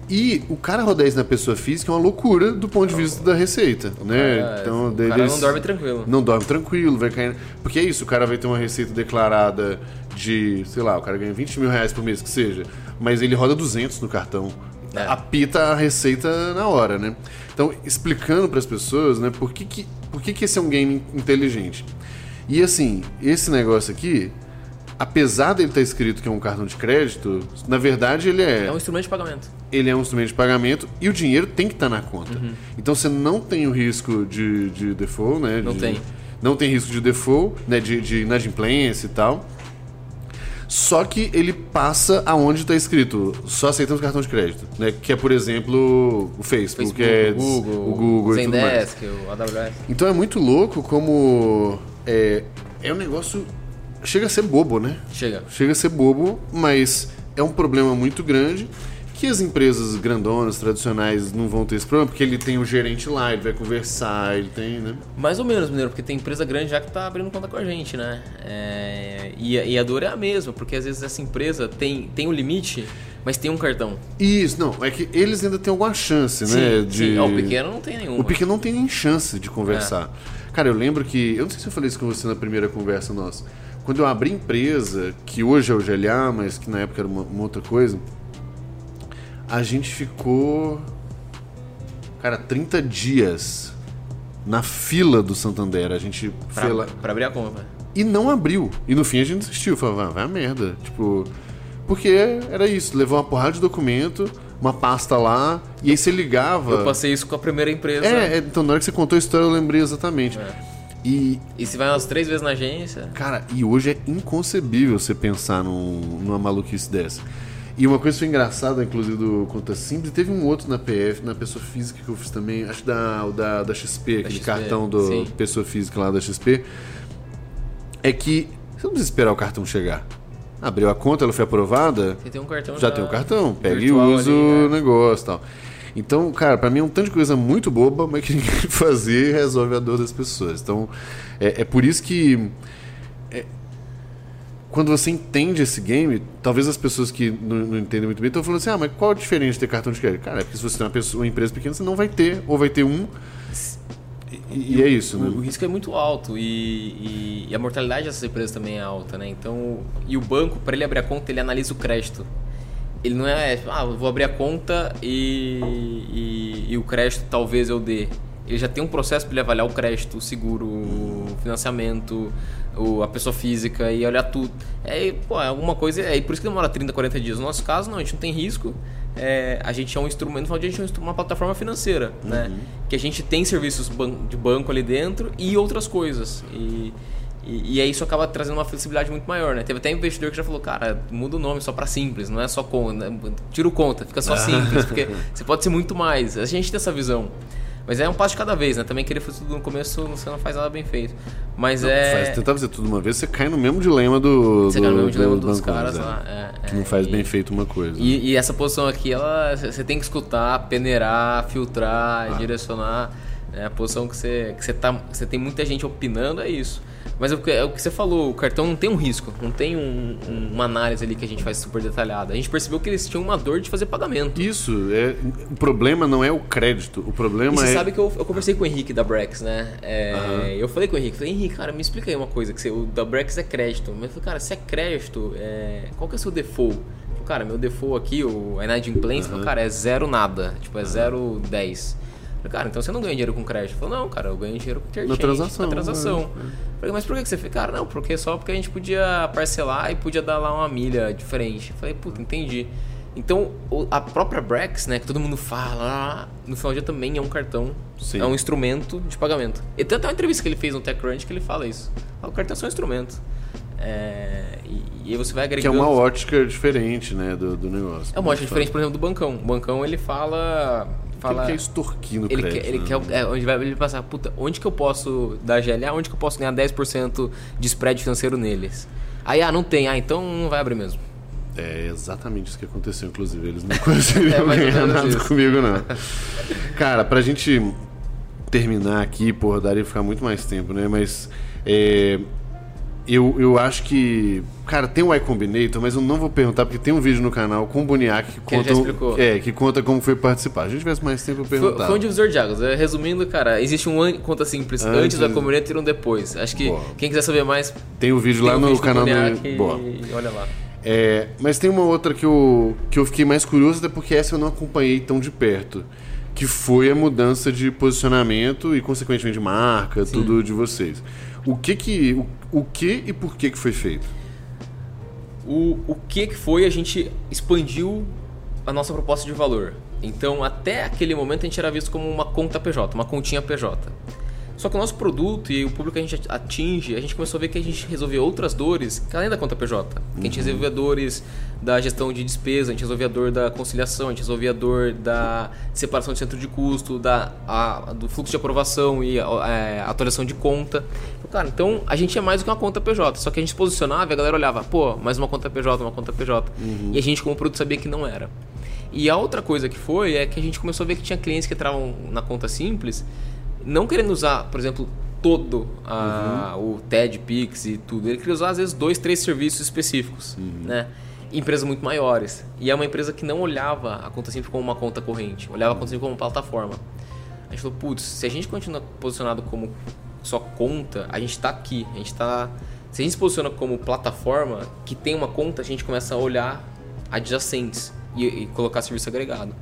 E o cara rodar isso na pessoa física é uma loucura do ponto de vista da receita, né? É, então, o cara não dorme tranquilo. Não dorme tranquilo, vai cair. Porque é isso, o cara vai ter uma receita declarada de, sei lá, o cara ganha 20 mil reais por mês, que seja, mas ele roda 200 no cartão. É. Apita a receita na hora, né? Então, explicando para as pessoas, né, por que, que, por que, que esse é um game inteligente. E assim, esse negócio aqui, apesar dele estar escrito que é um cartão de crédito, na verdade ele É um instrumento de pagamento. Ele é um instrumento de pagamento e o dinheiro tem que estar na conta. Então você não tem o risco de, de default, né? Não de- tem. Não tem risco de default, né? De, de inadimplência e tal. Só que ele passa aonde está escrito, só aceitamos cartão de crédito, né? Que é, por exemplo, o Facebook, Facebook, é, o Google, o Google e tudo mais. Zendesk, o AWS. Então é muito louco como é, é um negócio chega a ser bobo, né? Chega. Chega a ser bobo, mas é um problema muito grande que as empresas grandonas, tradicionais, não vão ter esse problema, porque ele tem o gerente lá, ele vai conversar, ele tem, né? Mais ou menos, Mineiro, porque tem empresa grande já que tá abrindo conta com a gente, né? É, e, a- e a dor é a mesma, porque às vezes essa empresa tem, tem um limite, mas tem um cartão. Isso, não, é que eles ainda têm alguma chance, né? Sim, sim. Ó, o pequeno não tem nenhuma. O pequeno não tem nem chance de conversar. Cara, eu lembro que. Eu não sei se eu falei isso com você na primeira conversa nossa. Quando eu abri empresa, que hoje é o GLA, mas que na época era uma, uma outra coisa, a gente ficou. Cara, 30 dias na fila do Santander. A gente foi lá. Pra, pra abrir a conta. E não abriu. E no fim a gente desistiu. Falou, "Ah, vai a merda. Tipo. Porque era isso, levou uma porrada de documento, uma pasta lá, e aí você ligava. Eu passei isso com a primeira empresa. É, é, então na hora que você contou a história eu lembrei exatamente. E, E se vai umas três vezes na agência. cara, e hoje é inconcebível você pensar num- numa maluquice dessa. E uma coisa que foi engraçada, inclusive, do Conta Simples, teve um outro na PF, na pessoa física que eu fiz também, acho da, da, da XP, aquele XP, cartão do sim. pessoa física lá da XP, é que você não precisa esperar o cartão chegar. Abriu a conta, ela foi aprovada, Você tem um cartão já tem o cartão, pega e usa ali, o né? negócio e tal. Então, cara, pra mim é um tanto de coisa muito boba, mas que ninguém fazer resolve a dor das pessoas. Então, é, é por isso que. é, quando você entende esse game, talvez as pessoas que não, não entendem muito bem estão falando assim: ah, mas qual a diferença de ter cartão de crédito? Cara, é porque se você tem uma, pessoa, uma empresa pequena, você não vai ter, ou vai ter um. E, e é isso, O, o né? risco é muito alto e, e- e a mortalidade dessas empresas também é alta, né? Então, e o banco, para ele abrir a conta, ele analisa o crédito. Ele não é, ah, eu vou abrir a conta e, e, e o crédito talvez eu dê. Ele já tem um processo para ele avaliar o crédito, o seguro, o financiamento, o, a pessoa física e olhar tudo. É, pô, é alguma coisa. É por isso que demora 30, 40 dias. No nosso caso, não, a gente não tem risco. É, a gente é um instrumento, no final do dia, a gente é um uma plataforma financeira, né? Que a gente tem serviços de banco ali dentro e outras coisas. E, e, e aí isso acaba trazendo uma flexibilidade muito maior, né? Teve até investidor que já falou, cara, muda o nome só para simples, não é só conta, né? tira o conta, fica só simples, porque você pode ser muito mais. A gente tem essa visão. Mas é um passo de cada vez, né? Também querer fazer tudo no começo, você não faz nada bem feito. Mas é. Faz, tentar fazer tudo uma vez, você cai no mesmo dilema do. Você do, cai no mesmo dilema do dos caras né? lá. é, Que é, não faz e- bem feito uma coisa. E, e essa posição aqui, ela você tem que escutar, peneirar, filtrar, direcionar. É a posição que você, que você, tá, que você tem muita gente opinando, é isso. Mas é o que, é o que você falou, o cartão não tem um risco, não tem um- um- uma análise ali que a gente faz super detalhada. A gente percebeu que eles tinham uma dor de fazer pagamento. Isso, é, o problema não é o crédito, o problema E você é. sabe que eu, eu conversei com o Henrique da Brex, né? É, Eu falei com o Henrique, falei, Henrique, cara, me explica aí uma coisa, que você, o da Brex é crédito. Mas eu falei, cara, se é crédito, é, qual que é o seu default? Falei, cara, meu default aqui, o Inadimplência, uhum. cara, é zero nada, tipo, é zero 10. Falei, cara, então você não ganha dinheiro com crédito? Ele falou, não, cara, eu ganho dinheiro com interchange, transação, Na transação. é, Eu Falei, mas por que você fez? Cara, não, porque só porque a gente podia parcelar e podia dar lá uma milha diferente. Falei, puta, entendi. Então, a própria Brex, né, que todo mundo fala, no final do dia também é um cartão, Sim. é um instrumento de pagamento. E tem até uma entrevista que ele fez no TechCrunch que ele fala isso. Ah, o cartão é só um instrumento. É, e, e aí você vai Que é agregando... uma ótica diferente, né, do, do negócio. É uma ótica diferente, por exemplo, do bancão. O bancão, ele fala... fala Ele quer extorquir no ele crédito. quer, ele né? quer é, onde vai ele passar, puta, onde que eu posso dar GLA, onde que eu posso ganhar 10% de spread financeiro neles? Aí, ah, não tem, ah, então não vai abrir mesmo. É exatamente isso que aconteceu, inclusive. Eles não conseguiram É ganhar nada isso. comigo, não. Cara, pra gente terminar aqui, porra, daria ficar muito mais tempo, né? Mas é, eu, eu acho que. Cara, tem o iCombinator, mas eu não vou perguntar, porque tem um vídeo no canal com o Boniac que Que ele conta. É, que conta como foi participar. Se a gente tivesse mais tempo, eu Foi, perguntar. foi um divisor de águas. É, Resumindo, cara, existe um conta simples Antes- antes, da comunidade e um depois. Acho que Boa. quem quiser saber mais, Tem o vídeo tem lá um no vídeo canal do. Boa. olha lá. É, mas tem uma outra que eu, que eu fiquei mais curioso, até porque essa eu não acompanhei tão de perto. Que foi a mudança de posicionamento e, consequentemente, marca, tudo de vocês. O que que. O, o que e por que que foi feito? O, o que que foi? A gente expandiu a nossa proposta de valor. Então, até aquele momento, a gente era visto como uma conta PJ, uma continha PJ. Só que o nosso produto e o público que a gente atinge, a gente começou a ver que a gente resolvia outras dores, que além da conta PJ. Que a gente resolvia dores da gestão de despesa, a gente resolvia a dor da conciliação, a gente resolvia a dor da separação de centro de custo, da, a- do fluxo de aprovação e a, é, atualização de conta. Cara, então a gente é mais do que uma conta PJ. Só que a gente se posicionava e a galera olhava, pô, mais uma conta PJ, uma conta PJ. E a gente, como produto, sabia que não era. E a outra coisa que foi é que a gente começou a ver que tinha clientes que entravam na conta simples, não querendo usar, por exemplo, todo a, uhum. o TED, Pix e tudo. Ele queria usar, às vezes, dois, três serviços específicos, uhum. né? empresas muito maiores. E é uma empresa que não olhava a conta simples como uma conta corrente, olhava a conta simples como uma plataforma. A gente falou, putz, se a gente continua posicionado como só conta, a gente está aqui, a gente está... Se a gente se posiciona como plataforma que tem uma conta, a gente começa a olhar adjacentes e, e colocar serviço agregado.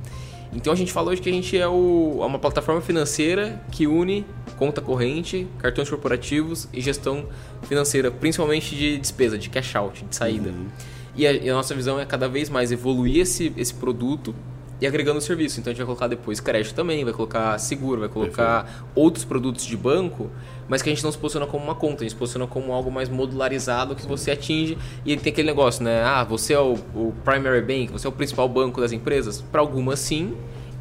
Então a gente falou de que a gente é, o, é uma plataforma financeira que une conta corrente, cartões corporativos e gestão financeira, principalmente de despesa, de cash out, de saída. Uhum. E, a, e a, nossa visão é cada vez mais evoluir esse, esse produto e agregando serviço. Então a gente vai colocar depois crédito também, vai colocar seguro, vai colocar Perfeito. outros produtos de banco, mas que a gente não se posiciona como uma conta, a gente se posiciona como algo mais modularizado que você atinge e tem aquele negócio, né? Ah, você é o, o primary bank, você é o principal banco das empresas? Para algumas sim,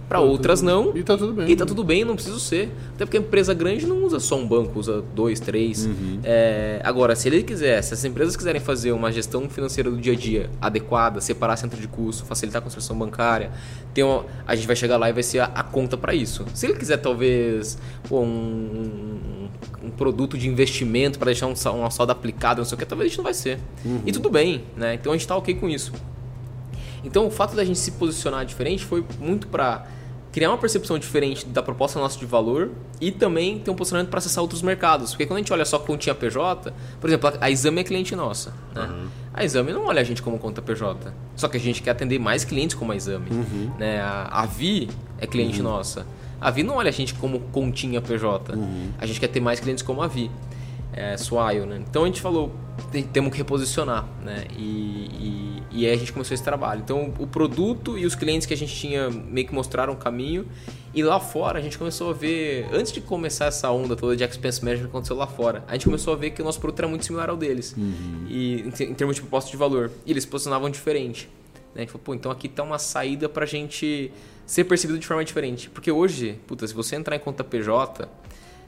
para outras não. E tá tudo bem. E tá tudo bem, não precisa ser. Até porque a empresa grande não usa só um banco, usa dois, três. Uhum. É, agora, se ele quiser, se as empresas quiserem fazer uma gestão financeira do dia a dia adequada, separar centro de custo, facilitar a construção bancária, tem uma, a gente vai chegar lá e vai ser a, a conta para isso. Se ele quiser, talvez, pô, um, um, produto de investimento para deixar um, uma saldo aplicado, não sei o que, talvez a gente não vai ser. Uhum. E tudo bem, né? Então a gente tá ok com isso. Então o fato da gente se posicionar diferente foi muito para criar uma percepção diferente da proposta nossa de valor e também ter um posicionamento para acessar outros mercados. Porque quando a gente olha só continha PJ, por exemplo, a Exame é cliente nossa. Né? Uhum. A Exame não olha a gente como conta PJ. Só que a gente quer atender mais clientes como a Exame. Uhum. Né? A, a Vi é cliente uhum. nossa. A Vi não olha a gente como continha PJ. Uhum. A gente quer ter mais clientes como a Vi. É, Swile, né? Então a gente falou, temos que reposicionar, né? E, e, e, aí a gente começou esse trabalho. Então o produto e os clientes que a gente tinha meio que mostraram o caminho. E lá fora a gente começou a ver, antes de começar essa onda toda de expense management que aconteceu lá fora, a gente começou a ver que o nosso produto era muito similar ao deles. Uhum. E em, termos de proposta de valor. E eles posicionavam diferente. Né? A gente falou, pô, então aqui tá uma saída pra gente ser percebido de forma diferente. Porque hoje, puta, se você entrar em conta PJ,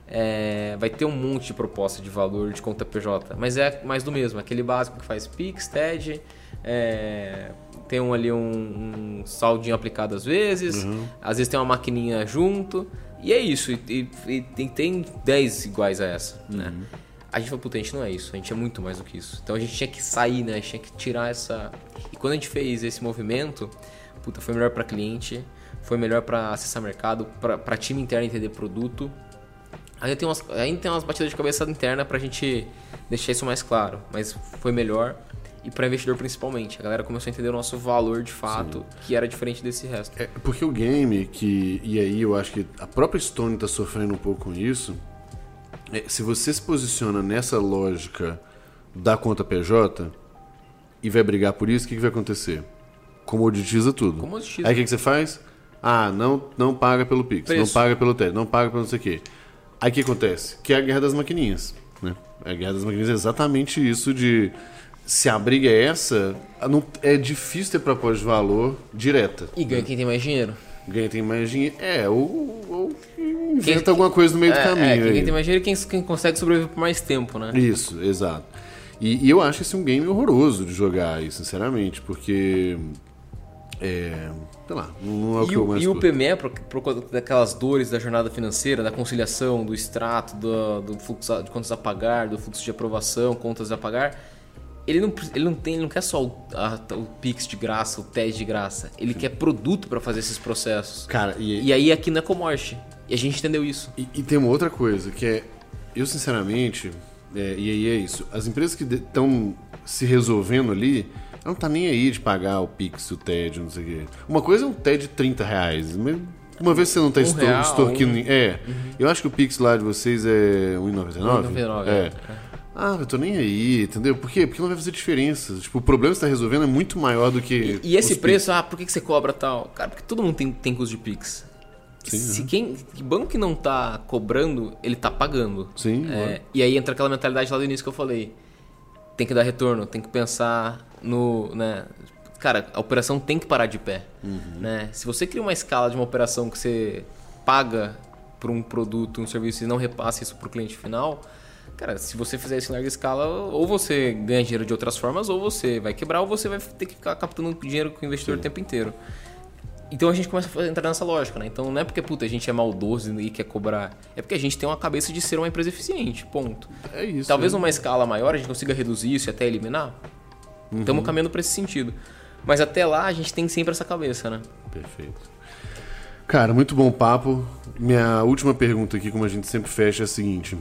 é, vai ter um monte de proposta de valor de conta PJ, mas é mais do mesmo, aquele básico que faz Pix, TED, é, tem um, ali um, um, saldinho aplicado às vezes, uhum. às vezes tem uma maquininha junto, e é isso, e, e, e tem 10 iguais a essa, né? uhum. né? A gente falou, puta, a gente não é isso, a gente é muito mais do que isso. Então a gente tinha que sair, né? A gente tinha que tirar essa. E quando a gente fez esse movimento, puta, foi melhor para cliente, foi melhor para acessar mercado, para time interno entender produto Ainda tem, umas, ainda tem umas batidas de cabeça interna pra gente deixar isso mais claro. Mas foi melhor. E para investidor principalmente. A galera começou a entender o nosso valor de fato, Sim. que era diferente desse resto. É, porque o game, que. E aí eu acho que a própria Stone tá sofrendo um pouco com isso. É, se você se posiciona nessa lógica da conta PJ e vai brigar por isso, o que, que vai acontecer? Comoditiza tudo. Comoditiza. Aí o que, que você faz? Ah, não, não paga pelo Pix, Preço. não paga pelo TED, não paga pelo não sei o quê. Aí o que acontece? Que é a guerra das maquininhas. Né? A guerra das maquininhas é exatamente isso de se a briga é essa, não, é difícil ter proposta de valor direta. E ganha né? quem tem mais dinheiro. Ganha quem tem mais dinheiro. É, ou, ou inventa quem, alguma coisa no meio é, do caminho. É, quem, tem mais dinheiro é quem, quem consegue sobreviver por mais tempo, né? Isso, exato. E, e, eu acho esse um game horroroso de jogar aí, sinceramente, porque. É, sei lá, não é o e que eu mais E o PME, por, por daquelas dores da jornada financeira, da conciliação, do extrato, do, do fluxo de contas a pagar, do fluxo de aprovação, contas a pagar, ele não, ele não tem, ele não quer só o, a, o Pix de graça, o TED de graça. Ele Sim. quer produto para fazer esses processos. Cara, e... e aí aqui não é commodity. E a gente entendeu isso. E, e tem uma outra coisa, que é, eu sinceramente, é, e aí é isso, as empresas que estão se resolvendo ali, não tá nem aí de pagar o Pix, o TED, não sei o quê. Uma coisa é um TED de 30 reais. Uma vez você não tá um extorquindo. Um... É. Uhum. Eu acho que o Pix lá de vocês é R$1,99. 1,99. É. é. Ah, eu tô nem aí, entendeu? Por quê? Porque não vai fazer diferença. Tipo, o problema que você tá resolvendo é muito maior do que. E, e esse preço, Pix. ah, por que você cobra tal? Cara, porque todo mundo tem, tem custo de Pix. Sim, Se uhum. quem que banco que não tá cobrando, ele tá pagando. Sim. É, e aí entra aquela mentalidade lá do início que eu falei. Tem que dar retorno, tem que pensar no, né, cara, a operação tem que parar de pé, uhum. né? Se você cria uma escala de uma operação que você paga por um produto, um serviço e não repassa isso para o cliente final, cara, se você fizer isso em larga escala, ou você ganha dinheiro de outras formas, ou você vai quebrar, ou você vai ter que ficar captando dinheiro com o investidor Sim. o tempo inteiro. Então a gente começa a entrar nessa lógica, né? Então não é porque, puta, a gente é maldoso e quer cobrar. É porque a gente tem uma cabeça de ser uma empresa eficiente, ponto. É isso. Talvez né? numa escala maior a gente consiga reduzir isso e até eliminar. Estamos caminhando para esse sentido. Mas até lá a gente tem sempre essa cabeça, né? Perfeito. Cara, muito bom papo. Minha última pergunta aqui, como a gente sempre fecha, é a seguinte.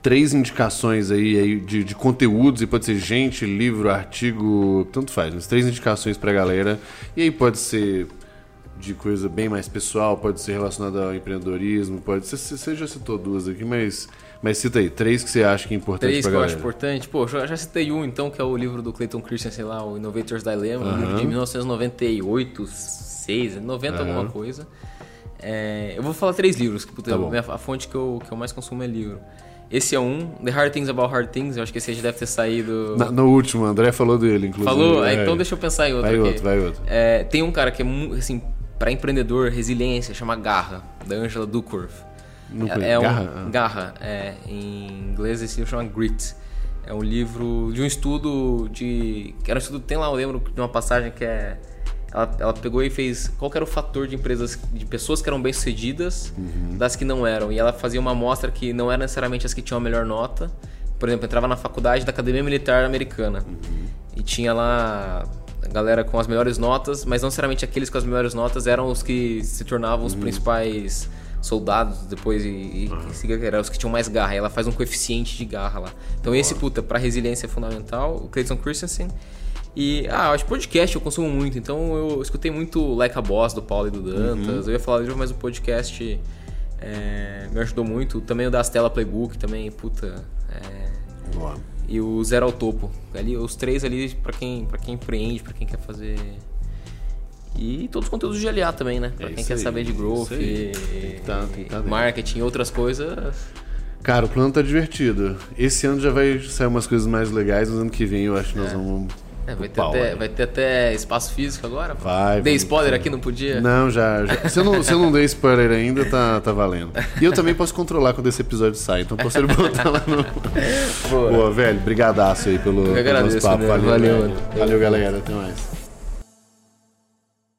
Três indicações aí, aí de, de conteúdos, e pode ser gente, livro, artigo, tanto faz, mas três indicações pra galera. E aí pode ser de coisa bem mais pessoal, pode ser relacionada ao empreendedorismo, pode ser. Você já citou duas aqui, mas, mas cita aí, três que você acha que é importante Três que eu galera. acho importante. Pô, já, já citei um então, que é o livro do Clayton Christensen lá, o Innovator's Dilemma, um livro de Aham. 1998, 6, 90 Aham. alguma coisa. É, eu vou falar três livros, que puta, Tá minha- a fonte que eu, que eu mais consumo é livro. Esse é um, The Hard Things About Hard Things, eu acho que esse aí já deve ter saído... Na- no último, o André falou dele, inclusive. Falou? Ah, É. então deixa eu pensar em outro Vai aqui. outro, vai outro. É, tem um cara que é, assim, para empreendedor, resiliência, chama Garra, da Angela Duckworth. Não É, é um, Garra? Garra, é, em inglês esse livro chama Grit. É um livro de um estudo de. que Era um estudo, tem lá, eu lembro de uma passagem que é. Ela, ela pegou e fez qual era o fator de empresas, de pessoas que eram bem-sucedidas Uhum. das que não eram. E ela fazia uma amostra que não era necessariamente as que tinham a melhor nota. Por exemplo, entrava na faculdade da Academia Militar Americana. Uhum. E tinha lá galera com as melhores notas, mas não necessariamente aqueles com as melhores notas eram os que se tornavam os Uhum. principais soldados depois e, e siga- eram os que tinham mais garra. E ela faz um coeficiente de garra lá. Então esse, puta, pra resiliência é fundamental, o Clayton Christensen. E, ah, acho que podcast eu consumo muito, então eu escutei muito Like a Boss do Paulo e do Dantas. Eu ia falar livro, mas o podcast é, me ajudou muito. Também o da Stella Playbook, também, puta. é, Boa. E o Zero ao Topo. Ali, os três ali pra quem, pra quem empreende, pra quem quer fazer. E todos os conteúdos de LA também, né? Pra É quem quer aí, saber de growth, isso aí. e, Tem que tá- tem que tá marketing e outras coisas. Cara, o plano tá divertido. Esse ano já vai sair umas coisas mais legais, no ano que vem eu acho que nós vamos. É, vai, ter até, né? vai ter até espaço físico agora? Vai, Dei spoiler aqui, não podia? Não, já. já. Se, eu não, se eu não dei spoiler ainda, tá, tá valendo. E eu também posso controlar quando esse episódio sai, então posso botar lá no. Boa. Boa, velho. Brigadaço aí pelo, Eu pelo agradeço, nosso papo. Valeu, Valeu, mano. Valeu, galera. Até mais.